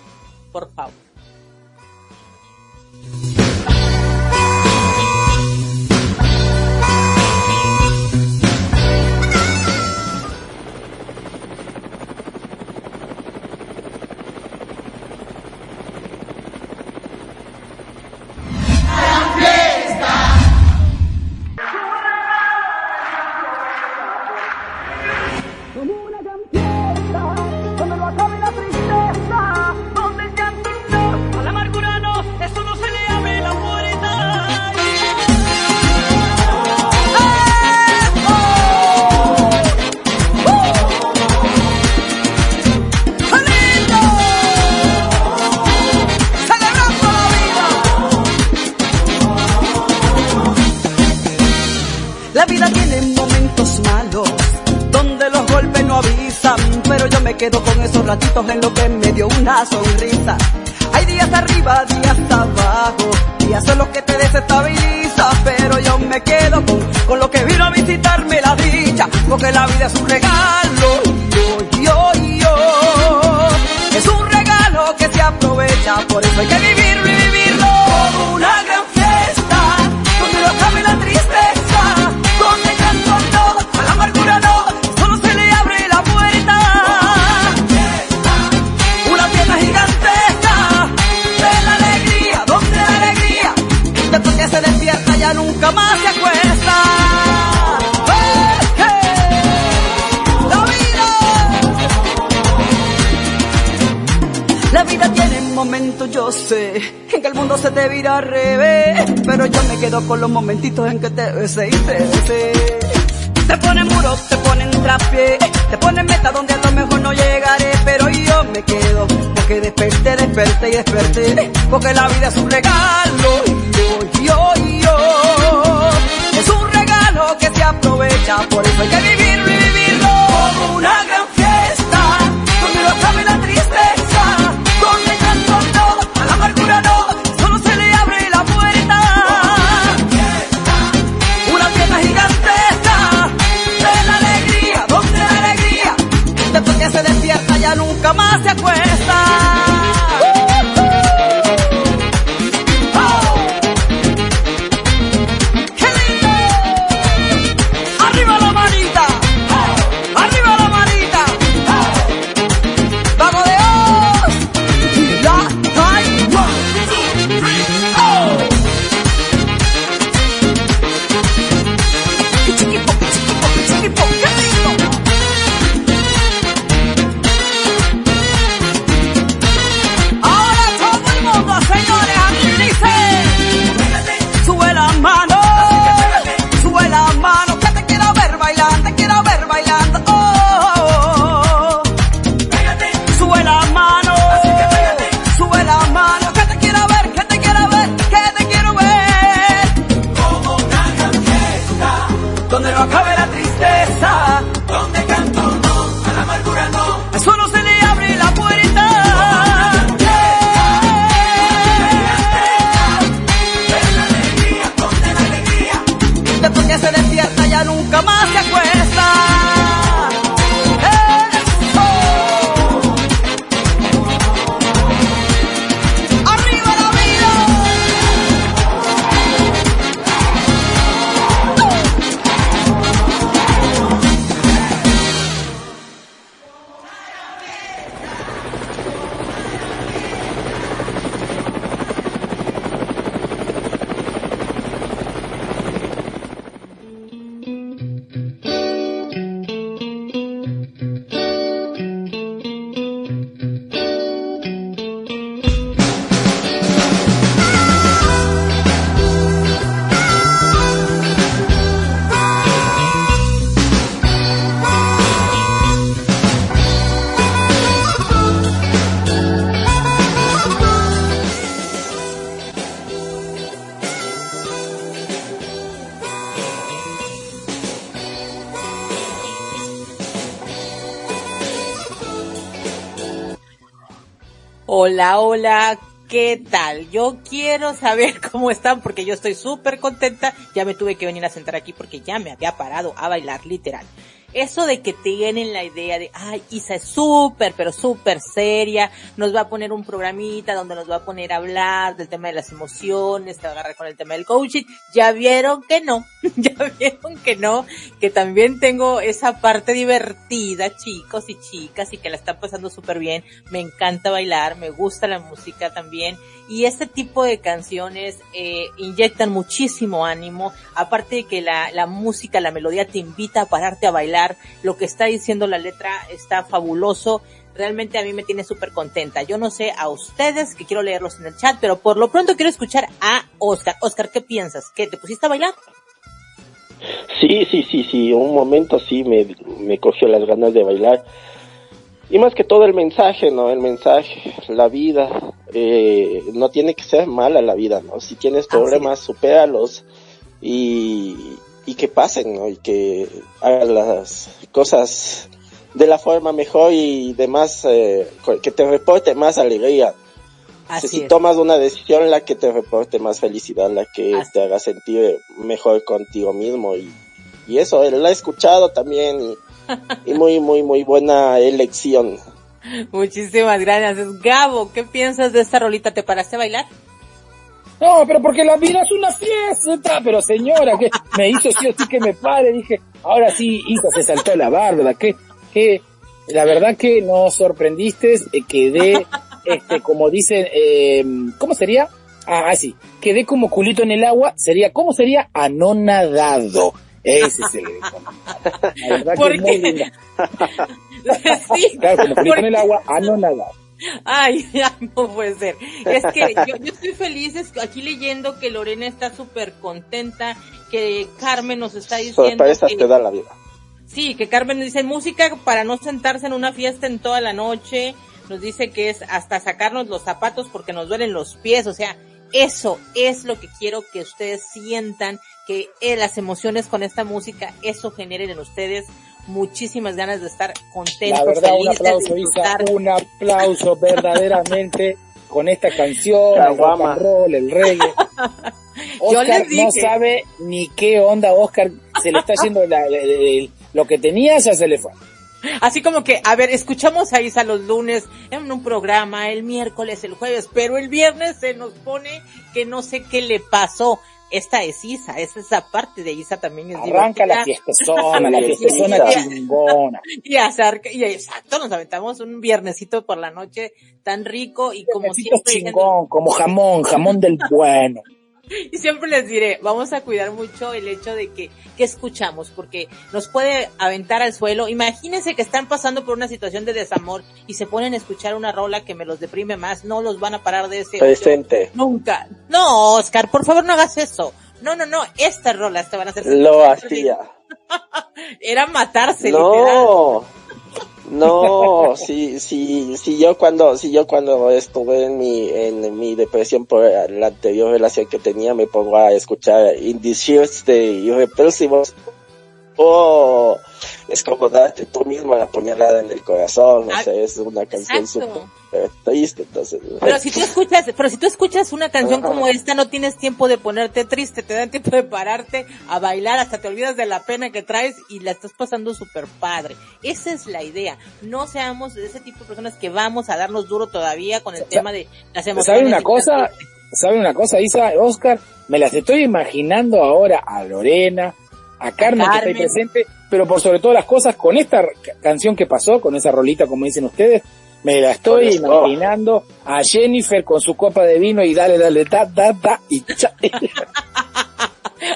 Por favor. Ratitos en lo que me dio una sonrisa. Hay días arriba, días abajo, días son los que te desestabilizan, pero yo me quedo con, con lo que vino a visitarme la dicha, porque la vida es un regalo, yo, yo, yo, es un regalo que se aprovecha, por eso hay que vivirlo en que el mundo se te vira al revés, pero yo me quedo con los momentitos en que te besé y te besé. Te ponen muros, te ponen trapié, te ponen meta donde a lo mejor no llegaré, pero yo me quedo, porque desperté, desperté y desperté, porque la vida es un regalo, yo, yo, yo, es un regalo que se aprovecha, por eso hay que vivirlo y vivirlo como una donde no acabe la tristeza, Hola, hola, ¿qué tal? Yo quiero saber cómo están porque yo estoy súper contenta. Ya me tuve que venir a sentar aquí porque ya me había parado a bailar literal eso de que tienen la idea de, ay, Isa es súper, pero súper seria, nos va a poner un programita donde nos va a poner a hablar del tema de las emociones, te va a agarrar con el tema del coaching, ya vieron que no, ya vieron que no, que también tengo esa parte divertida, chicos y chicas, y que la están pasando súper bien, me encanta bailar, me gusta la música también, y este tipo de canciones eh, inyectan muchísimo ánimo, aparte de que la, la música, la melodía te invita a pararte a bailar, lo que está diciendo la letra está fabuloso, realmente a mí me tiene súper contenta. Yo no sé a ustedes, que quiero leerlos en el chat, pero por lo pronto quiero escuchar a Oscar. Oscar, ¿qué piensas? ¿Qué, te pusiste a bailar? Sí, sí, sí, sí, un momento sí me, me cogió las ganas de bailar y más que todo el mensaje, ¿no? El mensaje, la vida, eh, no tiene que ser mala la vida, ¿no? Si tienes problemas, supéralos y, y que pasen, ¿no? Y que hagan las cosas de la forma mejor y demás, eh, que te reporte más alegría. Así si es. tomas una decisión, la que te reporte más felicidad, la que Así te haga sentir mejor contigo mismo y, y eso, él la he escuchado también y, y muy, muy, muy buena elección. Muchísimas gracias. Gabo, ¿qué piensas de esta rolita? ¿Te paraste a bailar? No, pero porque la vida es una fiesta, pero señora, que me hizo sí o sí que me pare, dije, ahora sí, Isa se saltó la barda, que, que, la verdad que nos sorprendiste, eh, quedé, este, como dicen, eh, ¿cómo sería? Ah, sí, quedé como culito en el agua, sería, ¿cómo sería? Anonadado. Ese es el La verdad que ¿Por es muy linda. sí. Claro, como culito en el agua, anonadado. Ay, no puede ser. Es que yo, yo estoy feliz es- aquí leyendo que Lorena está súper contenta, que Carmen nos está diciendo Sorpresas que, te da la vida. sí, que Carmen dice música para no sentarse en una fiesta en toda la noche, nos dice que es hasta sacarnos los zapatos porque nos duelen los pies, o sea, eso es lo que quiero que ustedes sientan, que eh, las emociones con esta música, eso generen en ustedes muchísimas ganas de estar contentos, La verdad, un aplauso, Isa, un aplauso verdaderamente con esta canción, el rock and roll, el reggae. Yo Oscar les dije. no sabe ni qué onda, Oscar, se le está la- la- la- lo que tenía, ya se le fue. Así como que, a ver, escuchamos a Isa los lunes en un programa, el miércoles, el jueves, pero el viernes se nos pone que no sé qué le pasó. Esta es Isa, es esa parte de Isa también es Arranca la divertida. fiestezona, la fiestezona chingona. Y, hacer, y exacto, nos aventamos un viernesito por la noche tan rico y como siempre, chingón, como jamón, jamón del bueno. Y siempre les diré, vamos a cuidar mucho el hecho de que, que escuchamos, porque nos puede aventar al suelo. Imagínense que están pasando por una situación de desamor y se ponen a escuchar una rola que me los deprime más, no los van a parar de ese Presente. nunca. No, Oscar, por favor no hagas eso. No, no, no, estas rolas te van a hacer Lo hacía. Era matarse, literal. No, si, si, si yo cuando, si yo cuando estuve en mi, en mi depresión por la anterior relación que tenía, me pongo a escuchar In the Shears de. Oh, es como darte tú mismo la puñalada en el corazón, o Ah, sea, es una canción súper triste, entonces. Pero si tú escuchas, pero si tú escuchas una canción Ajá. como esta, no tienes tiempo de ponerte triste, te dan tiempo de pararte a bailar, hasta te olvidas de la pena que traes y la estás pasando súper padre. Esa es la idea. No seamos de ese tipo de personas que vamos a darnos duro todavía con el tema de las emociones. ¿Saben una cosa? ¿Saben una cosa, Isa? Oscar, me las estoy imaginando ahora a Lorena, a Carmen, que está ahí presente, pero por sobre todas las cosas, con esta ca- canción que pasó, con esa rolita, como dicen ustedes, me la estoy imaginando a Jennifer con su copa de vino y dale, dale, da, da, da, y cha.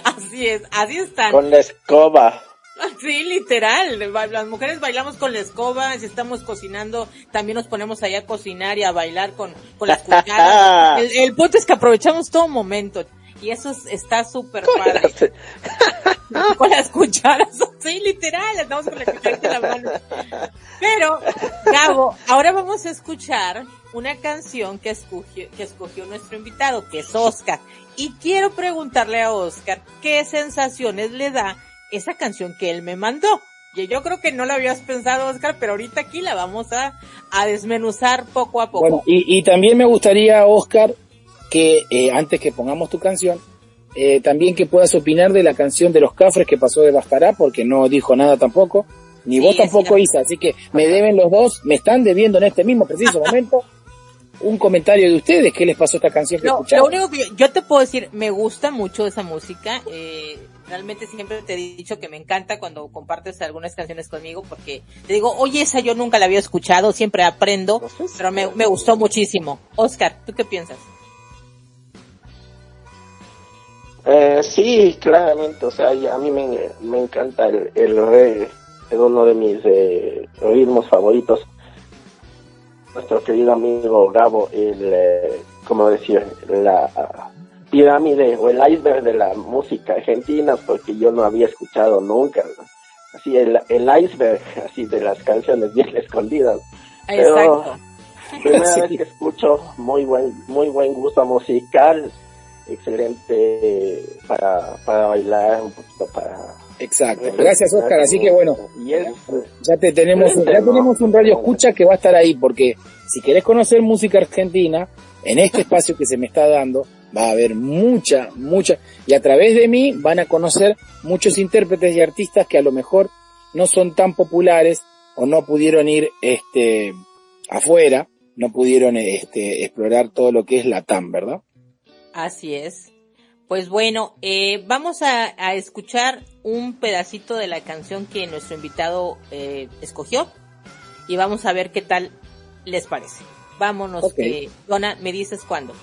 Así es, así están. Con la escoba. Sí, literal. Las mujeres bailamos con la escoba, si estamos cocinando, también nos ponemos allá a cocinar y a bailar con, con las cucharas. El, el punto es que aprovechamos todo momento. Y eso es- está súper padre. con las cucharas, sí, literal, estamos con la cucharita en la mano. Pero, Gabo, ahora vamos a escuchar una canción que escogió, que escogió nuestro invitado, que es Oscar. Y quiero preguntarle a Oscar qué sensaciones le da esa canción que él me mandó. Y yo creo que no la habías pensado, Oscar, pero ahorita aquí la vamos a, a desmenuzar poco a poco. Bueno, y, y también me gustaría, Oscar, que eh, antes que pongamos tu canción, eh, también que puedas opinar de la canción de los Cafres que pasó de Bastará, porque no dijo nada tampoco, ni Sí, vos tampoco, Isa, así que me deben los dos, me están debiendo en este mismo preciso momento un comentario de ustedes, qué les pasó a esta canción que Lo, escucharon. lo único que yo, yo te puedo decir, me gusta mucho esa música. Eh, realmente siempre te he dicho que me encanta cuando compartes algunas canciones conmigo porque te digo, oye, esa yo nunca la había escuchado, siempre aprendo, pero me, me gustó muchísimo. Oscar, ¿tú qué piensas? Eh, sí, claramente, o sea, a mí me, me encanta el, el reggae, es uno de mis eh, ritmos favoritos. Nuestro querido amigo Gabo, el, eh, como decir, la pirámide o el iceberg de la música argentina, porque yo no había escuchado nunca, ¿no? así el, el iceberg, así de las canciones bien escondidas. Pero primera Sí. vez que escucho, muy buen, muy buen gusto musical, excelente para, para bailar, un poquito para... Exacto. Gracias, Oscar. Así que bueno, ya te tenemos, ya tenemos un radio escucha que va a estar ahí, porque si querés conocer música argentina, en este espacio que se me está dando, va a haber mucha, mucha, y a través de mí van a conocer muchos intérpretes y artistas que a lo mejor no son tan populares o no pudieron ir, este, afuera, no pudieron, este, explorar todo lo que es la TAM, ¿verdad? Así es. Pues bueno, eh, vamos a, a escuchar un pedacito de la canción que nuestro invitado eh, escogió y vamos a ver qué tal les parece. Vámonos, Ok. que, Donna, me dices cuándo.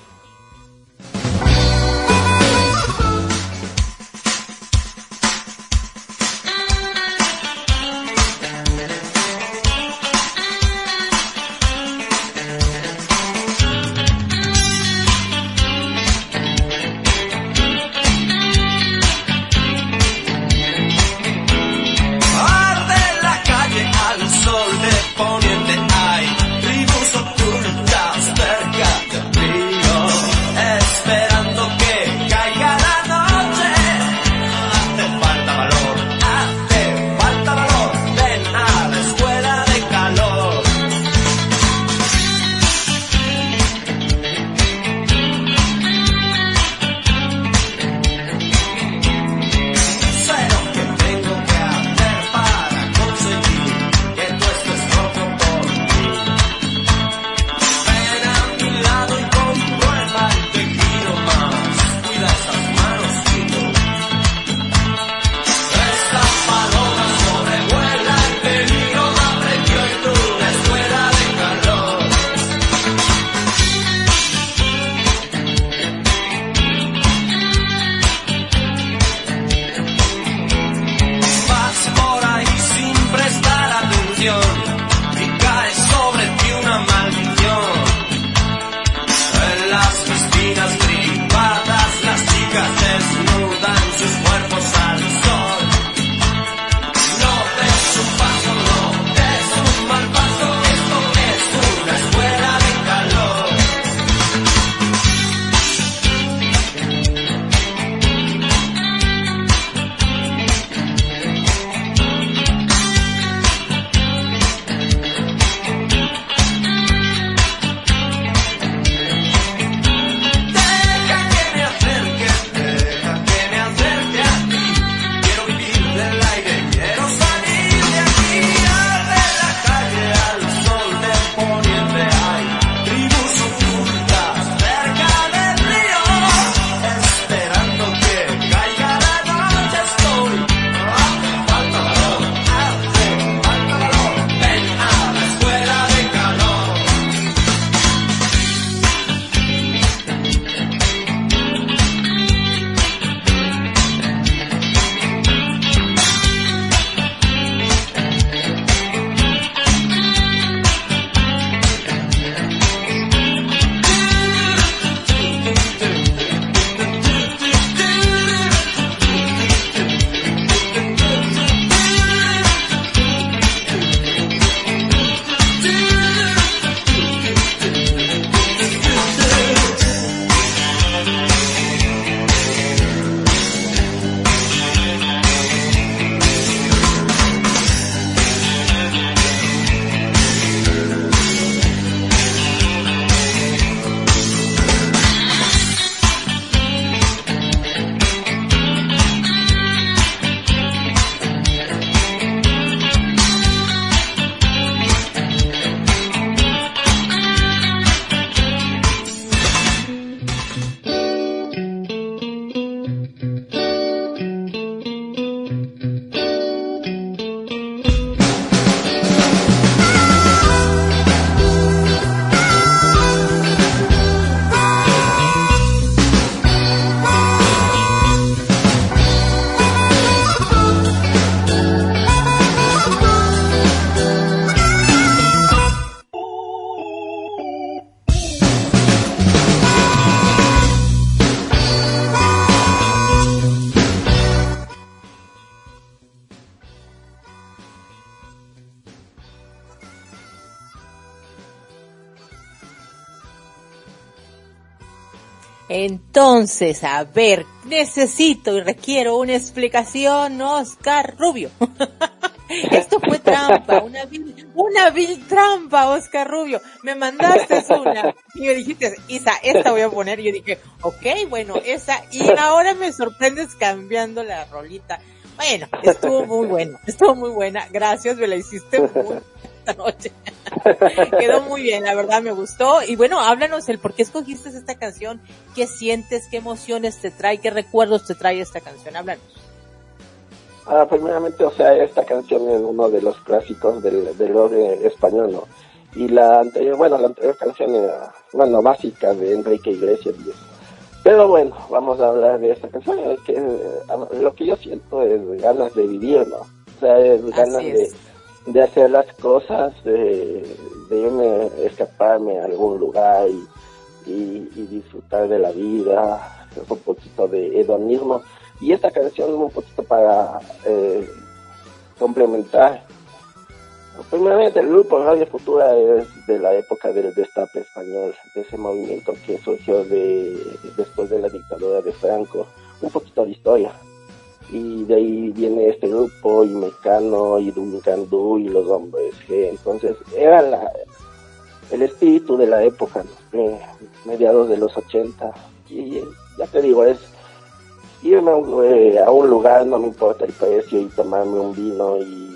Entonces, a ver, necesito y requiero una explicación, Oscar Rubio. Esto fue trampa, una vil, una vil trampa, Oscar Rubio. Me mandaste una y me dijiste, Isa, esta voy a poner. Y yo dije, ok, bueno, esa. Y ahora me sorprendes cambiando la rolita. Bueno, estuvo muy bueno, estuvo muy buena. Gracias, me la hiciste muy esta noche. Quedó muy bien, la verdad me gustó. Y bueno, háblanos el por qué escogiste esta canción, qué sientes, qué emociones te trae, qué recuerdos te trae esta canción. Háblanos. Ah, primeramente, o sea, esta canción es uno de los clásicos del, del rock español, ¿no? Y la anterior, bueno, la anterior canción era, bueno, básica de Enrique Iglesias. Pero bueno, vamos a hablar de esta canción, que eh, lo que yo siento es ganas de vivir, ¿no? O sea, es ganas de, de hacer las cosas, de, de irme, escaparme a algún lugar y, y, y disfrutar de la vida, un poquito de hedonismo y esta canción un poquito para eh, complementar. Primeramente, el grupo Radio Futura es de la época del destape español, de ese movimiento que surgió de, después de la dictadura de Franco, un poquito de historia. Y de ahí viene este grupo, y Mecano, y Duncandú, y los hombres G. Entonces, era la, el espíritu de la época, mediados de los 80. Y ya te digo, es irme a un lugar, no me importa el precio, y tomarme un vino y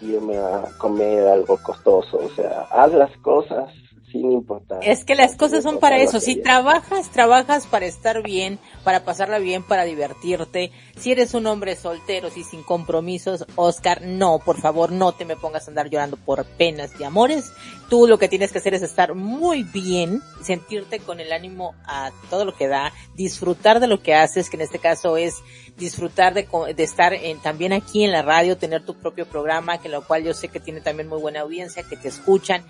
irme a comer algo costoso. O sea, haz las cosas sin importar. Es que las cosas son para eso. Si trabajas, trabajas para estar bien, para pasarla bien, para divertirte. Si eres un hombre soltero y sin compromisos, Oscar, no, por favor, no te me pongas a andar llorando por penas y amores. Tú lo que tienes que hacer es estar muy bien, sentirte con el ánimo a todo lo que da, disfrutar de lo que haces, que en este caso es disfrutar de, de estar en, también aquí en la radio, tener tu propio programa, que lo cual yo sé que tiene también muy buena audiencia, que te escuchan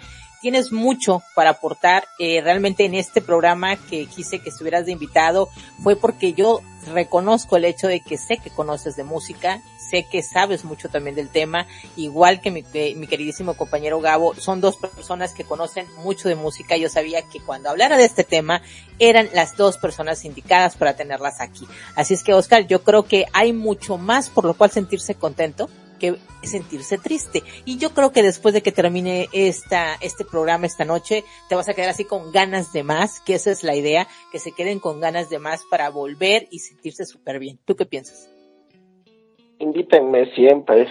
tienes mucho para aportar. Eh, realmente en este programa que quise que estuvieras de invitado fue porque yo reconozco el hecho de que sé que conoces de música, sé que sabes mucho también del tema, igual que mi, eh, mi queridísimo compañero Gabo, son dos personas que conocen mucho de música. Yo sabía que cuando hablara de este tema eran las dos personas indicadas para tenerlas aquí. Así es que Oscar, yo creo que hay mucho más por lo cual sentirse contento que sentirse triste. Y yo creo que después de que termine esta, este programa esta noche, te vas a quedar así con ganas de más, que esa es la idea, que se queden con ganas de más para volver y sentirse súper bien. ¿Tú qué piensas? Invítenme siempre,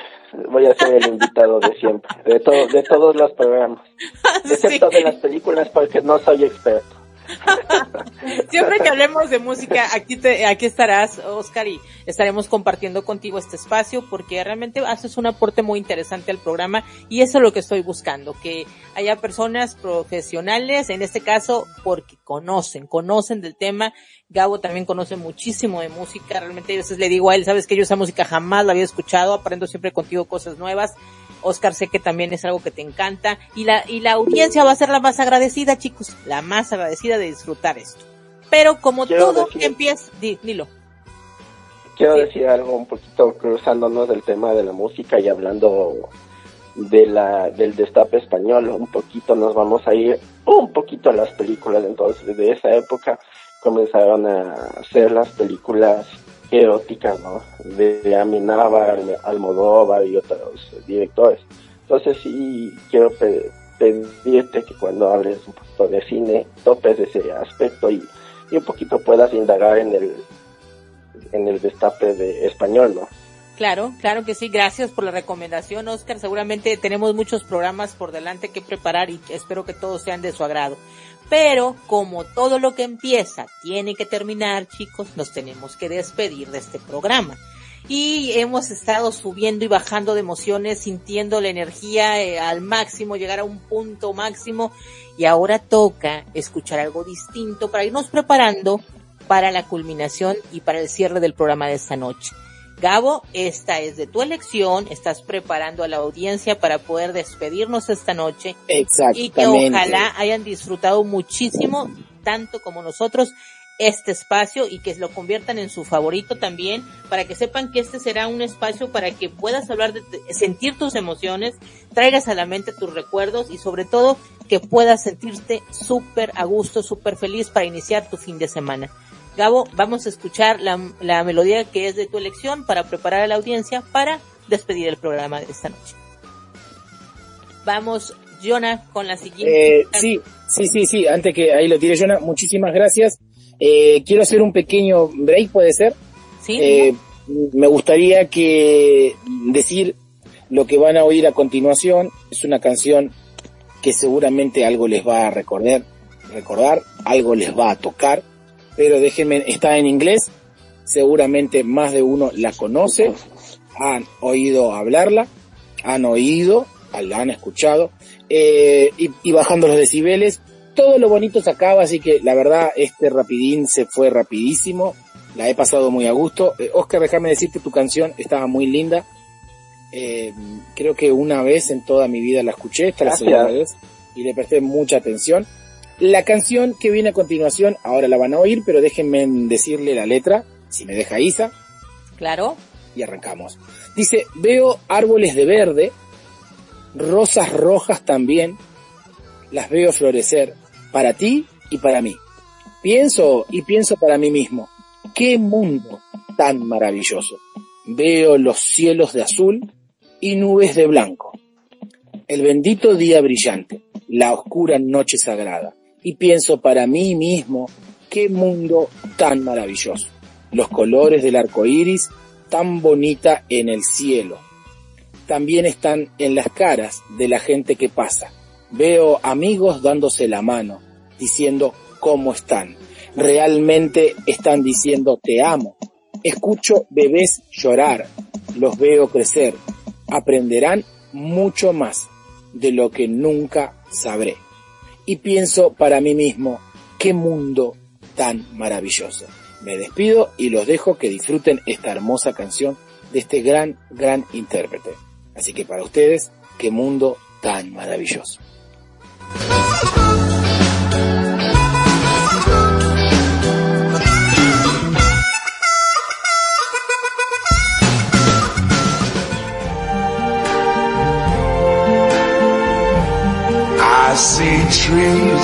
voy a ser el invitado de siempre, de, todo, de todos los programas, excepto de las películas porque no soy experto. Siempre que hablemos de música, aquí te, aquí estarás, Oscar, y estaremos compartiendo contigo este espacio porque realmente haces un aporte muy interesante al programa y eso es lo que estoy buscando, que haya personas profesionales, en este caso, porque conocen, conocen del tema. Gabo también conoce muchísimo de música, realmente a veces le digo a él, sabes que yo esa música jamás la había escuchado, aprendo siempre contigo cosas nuevas. Oscar sé que también es algo que te encanta y la, y la audiencia va a ser la más agradecida, chicos, la más agradecida de disfrutar esto. Pero como Quiero todo decir- empieza, di- dilo. Quiero decir algo un poquito cruzándonos del tema de la música y hablando de la del destape español, un poquito nos vamos a ir un poquito a las películas entonces de esa época comenzaron a hacer las películas eróticas, ¿no? De, Amenábar, Almodóvar y otros directores. Entonces sí quiero pe- pedirte que cuando hables un poquito de cine topes ese aspecto y, y un poquito puedas indagar en el en el destape de español, ¿no? Claro, claro que sí. Gracias por la recomendación, Oscar. Seguramente tenemos muchos programas por delante que preparar y espero que todos sean de su agrado. Pero como todo lo que empieza tiene que terminar, chicos, nos tenemos que despedir de este programa. Y hemos estado subiendo y bajando de emociones, sintiendo la energía eh, al máximo, llegar a un punto máximo. Y ahora toca escuchar algo distinto para irnos preparando para la culminación y para el cierre del programa de esta noche. Gabo, esta es de tu elección, estás preparando a la audiencia para poder despedirnos esta noche y que Exactamente. ojalá hayan disfrutado muchísimo, tanto como nosotros, este espacio y que lo conviertan en su favorito también, para que sepan que este será un espacio para que puedas hablar de- sentir tus emociones, traigas a la mente tus recuerdos y sobre todo que puedas sentirte súper a gusto, súper feliz para iniciar tu fin de semana. Gabo, vamos a escuchar la, la melodía que es de tu elección para preparar a la audiencia para despedir el programa de esta noche. Vamos, Jonah, con la siguiente. Eh, sí, sí, sí, sí, antes que ahí lo tire Jonah, muchísimas gracias. Eh, quiero hacer un pequeño break, ¿puede ser? Sí. Eh, me gustaría que decir lo que van a oír a continuación es una canción que seguramente algo les va a recordar, recordar, algo les va a tocar, pero déjenme, está en inglés, seguramente más de uno la conoce, han oído hablarla, han oído, la han escuchado, eh, y, y bajando los decibeles, todo lo bonito se acaba, así que la verdad este rapidín se fue rapidísimo, la he pasado muy a gusto. Eh, Oscar, déjame decirte, tu canción estaba muy linda. Eh, creo que una vez en toda mi vida la escuché, esta es la segunda vez, y le presté mucha atención. La canción que viene a continuación, ahora la van a oír, pero déjenme decirle la letra, si me deja Isa, Claro. y arrancamos. Dice, veo árboles de verde, rosas rojas también, las veo florecer, para ti y para mí. Pienso y pienso para mí mismo, qué mundo tan maravilloso. Veo los cielos de azul y nubes de blanco. El bendito día brillante, la oscura noche sagrada. Y pienso para mí mismo, qué mundo tan maravilloso. Los colores del arco iris tan bonita en el cielo. También están en las caras de la gente que pasa. Veo amigos dándose la mano, diciendo cómo están. Realmente están diciendo te amo. Escucho bebés llorar, los veo crecer. Aprenderán mucho más de lo que nunca sabré. Y pienso para mí mismo, qué mundo tan maravilloso. Me despido y los dejo que disfruten esta hermosa canción de este gran, gran intérprete. Así que para ustedes, qué mundo tan maravilloso.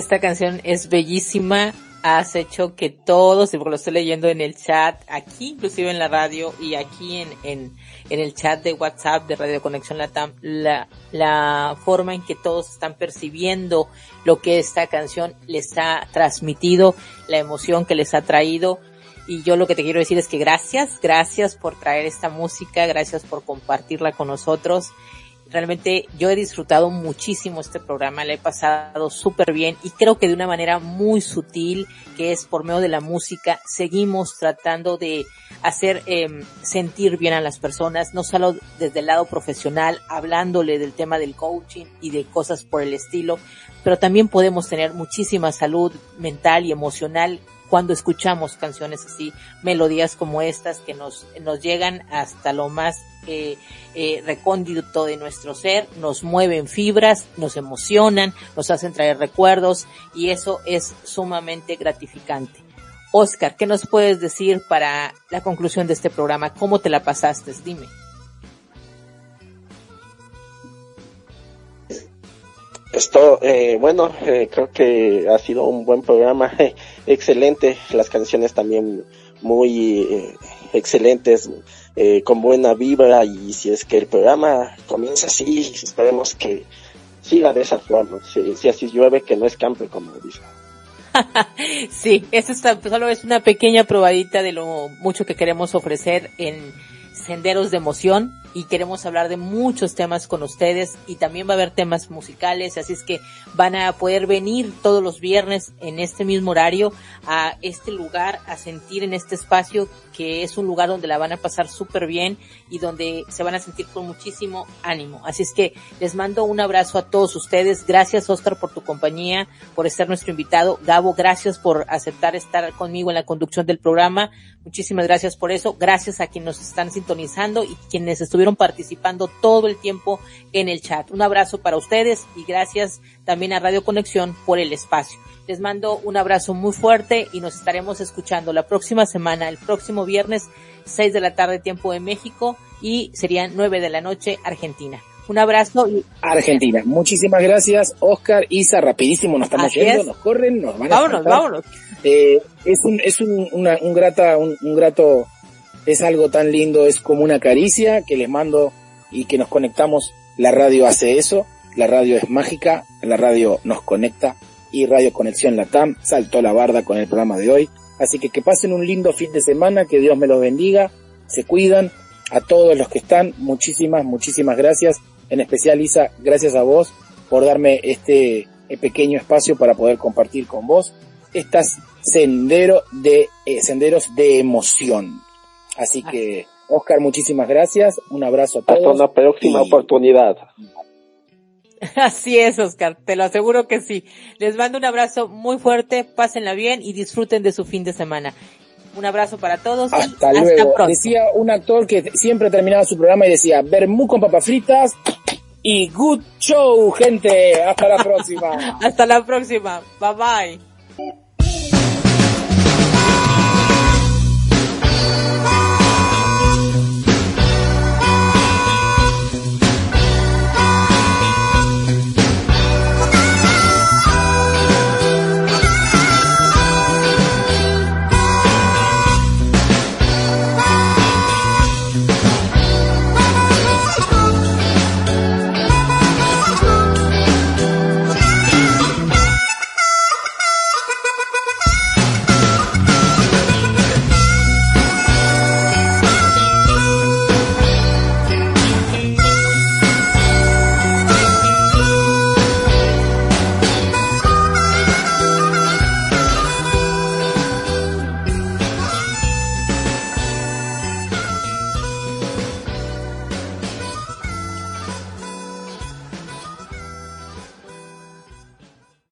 esta canción es bellísima. Has hecho que todos, porque lo estoy leyendo en el chat, aquí inclusive en la radio y aquí en, en, en el chat de WhatsApp de Radio Conexión Latam, la, la forma en que todos están percibiendo lo que esta canción les ha transmitido, la emoción que les ha traído. Y yo lo que te quiero decir es que gracias, gracias por traer esta música, gracias por compartirla con nosotros realmente yo he disfrutado muchísimo este programa, le he pasado súper bien y creo que de una manera muy sutil, que es por medio de la música, seguimos tratando de hacer eh, sentir bien a las personas, no solo desde el lado profesional, hablándole del tema del coaching y de cosas por el estilo, pero también podemos tener muchísima salud mental y emocional cuando escuchamos canciones así, melodías como estas que nos, nos llegan hasta lo más eh, eh, recóndito de nuestro ser, nos mueven fibras, nos emocionan, nos hacen traer recuerdos y eso es sumamente gratificante. Oscar, ¿qué nos puedes decir para la conclusión de este programa? ¿Cómo te la pasaste? Dime. Esto, eh, bueno, eh, creo que ha sido un buen programa, excelente, las canciones también muy eh, excelentes, eh, con buena vibra y si es que el programa comienza así, esperemos que siga de esa forma, si, si así llueve que no escampe como dice. sí, esto está, solo es una pequeña probadita de lo mucho que queremos ofrecer en Senderos de Emoción y queremos hablar de muchos temas con ustedes y también va a haber temas musicales, así es que van a poder venir todos los viernes en este mismo horario a este lugar, a sentir en este espacio que es un lugar donde la van a pasar súper bien y donde se van a sentir con muchísimo ánimo. Así es que les mando un abrazo a todos ustedes. Gracias Oscar por tu compañía, por ser nuestro invitado. Gabo, gracias por aceptar estar conmigo en la conducción del programa. Muchísimas gracias por eso. Gracias a quienes nos están sintonizando y quienes estuvieron participando todo el tiempo en el chat. Un abrazo para ustedes y gracias también a Radio Conexión por el espacio. Les mando un abrazo muy fuerte y nos estaremos escuchando la próxima semana, el próximo viernes, 6 de la tarde tiempo de México y serían 9 de la noche Argentina. Un abrazo y... Argentina. Muchísimas gracias, Oscar, Isa, rapidísimo, nos estamos Así yendo, es. nos corren, nos van a Vámonos, vámonos. Eh, es un, es un, una- un grata, un, un grato, es algo tan lindo, es como una caricia que les mando y que nos conectamos. La radio hace eso, la radio es mágica, la radio nos conecta y Radio Conexión Latam saltó la barda con el programa de hoy. Así que que pasen un lindo fin de semana, que Dios me los bendiga, se cuidan. A todos los que están, muchísimas, muchísimas gracias. En especial, Isa, gracias a vos por darme este eh, pequeño espacio para poder compartir con vos estas sendero de, eh, senderos de emoción. Así que, Oscar, muchísimas gracias. Un abrazo a todos. Hasta una próxima Y- oportunidad. Así es, Oscar, te lo aseguro que sí. Les mando un abrazo muy fuerte, pásenla bien y disfruten de su fin de semana. Un abrazo para todos y Hasta hasta luego. pronto. Decía un actor que siempre terminaba su programa y decía, Bermú con papas fritas y good show, gente. Hasta la próxima. Hasta la próxima. Bye bye.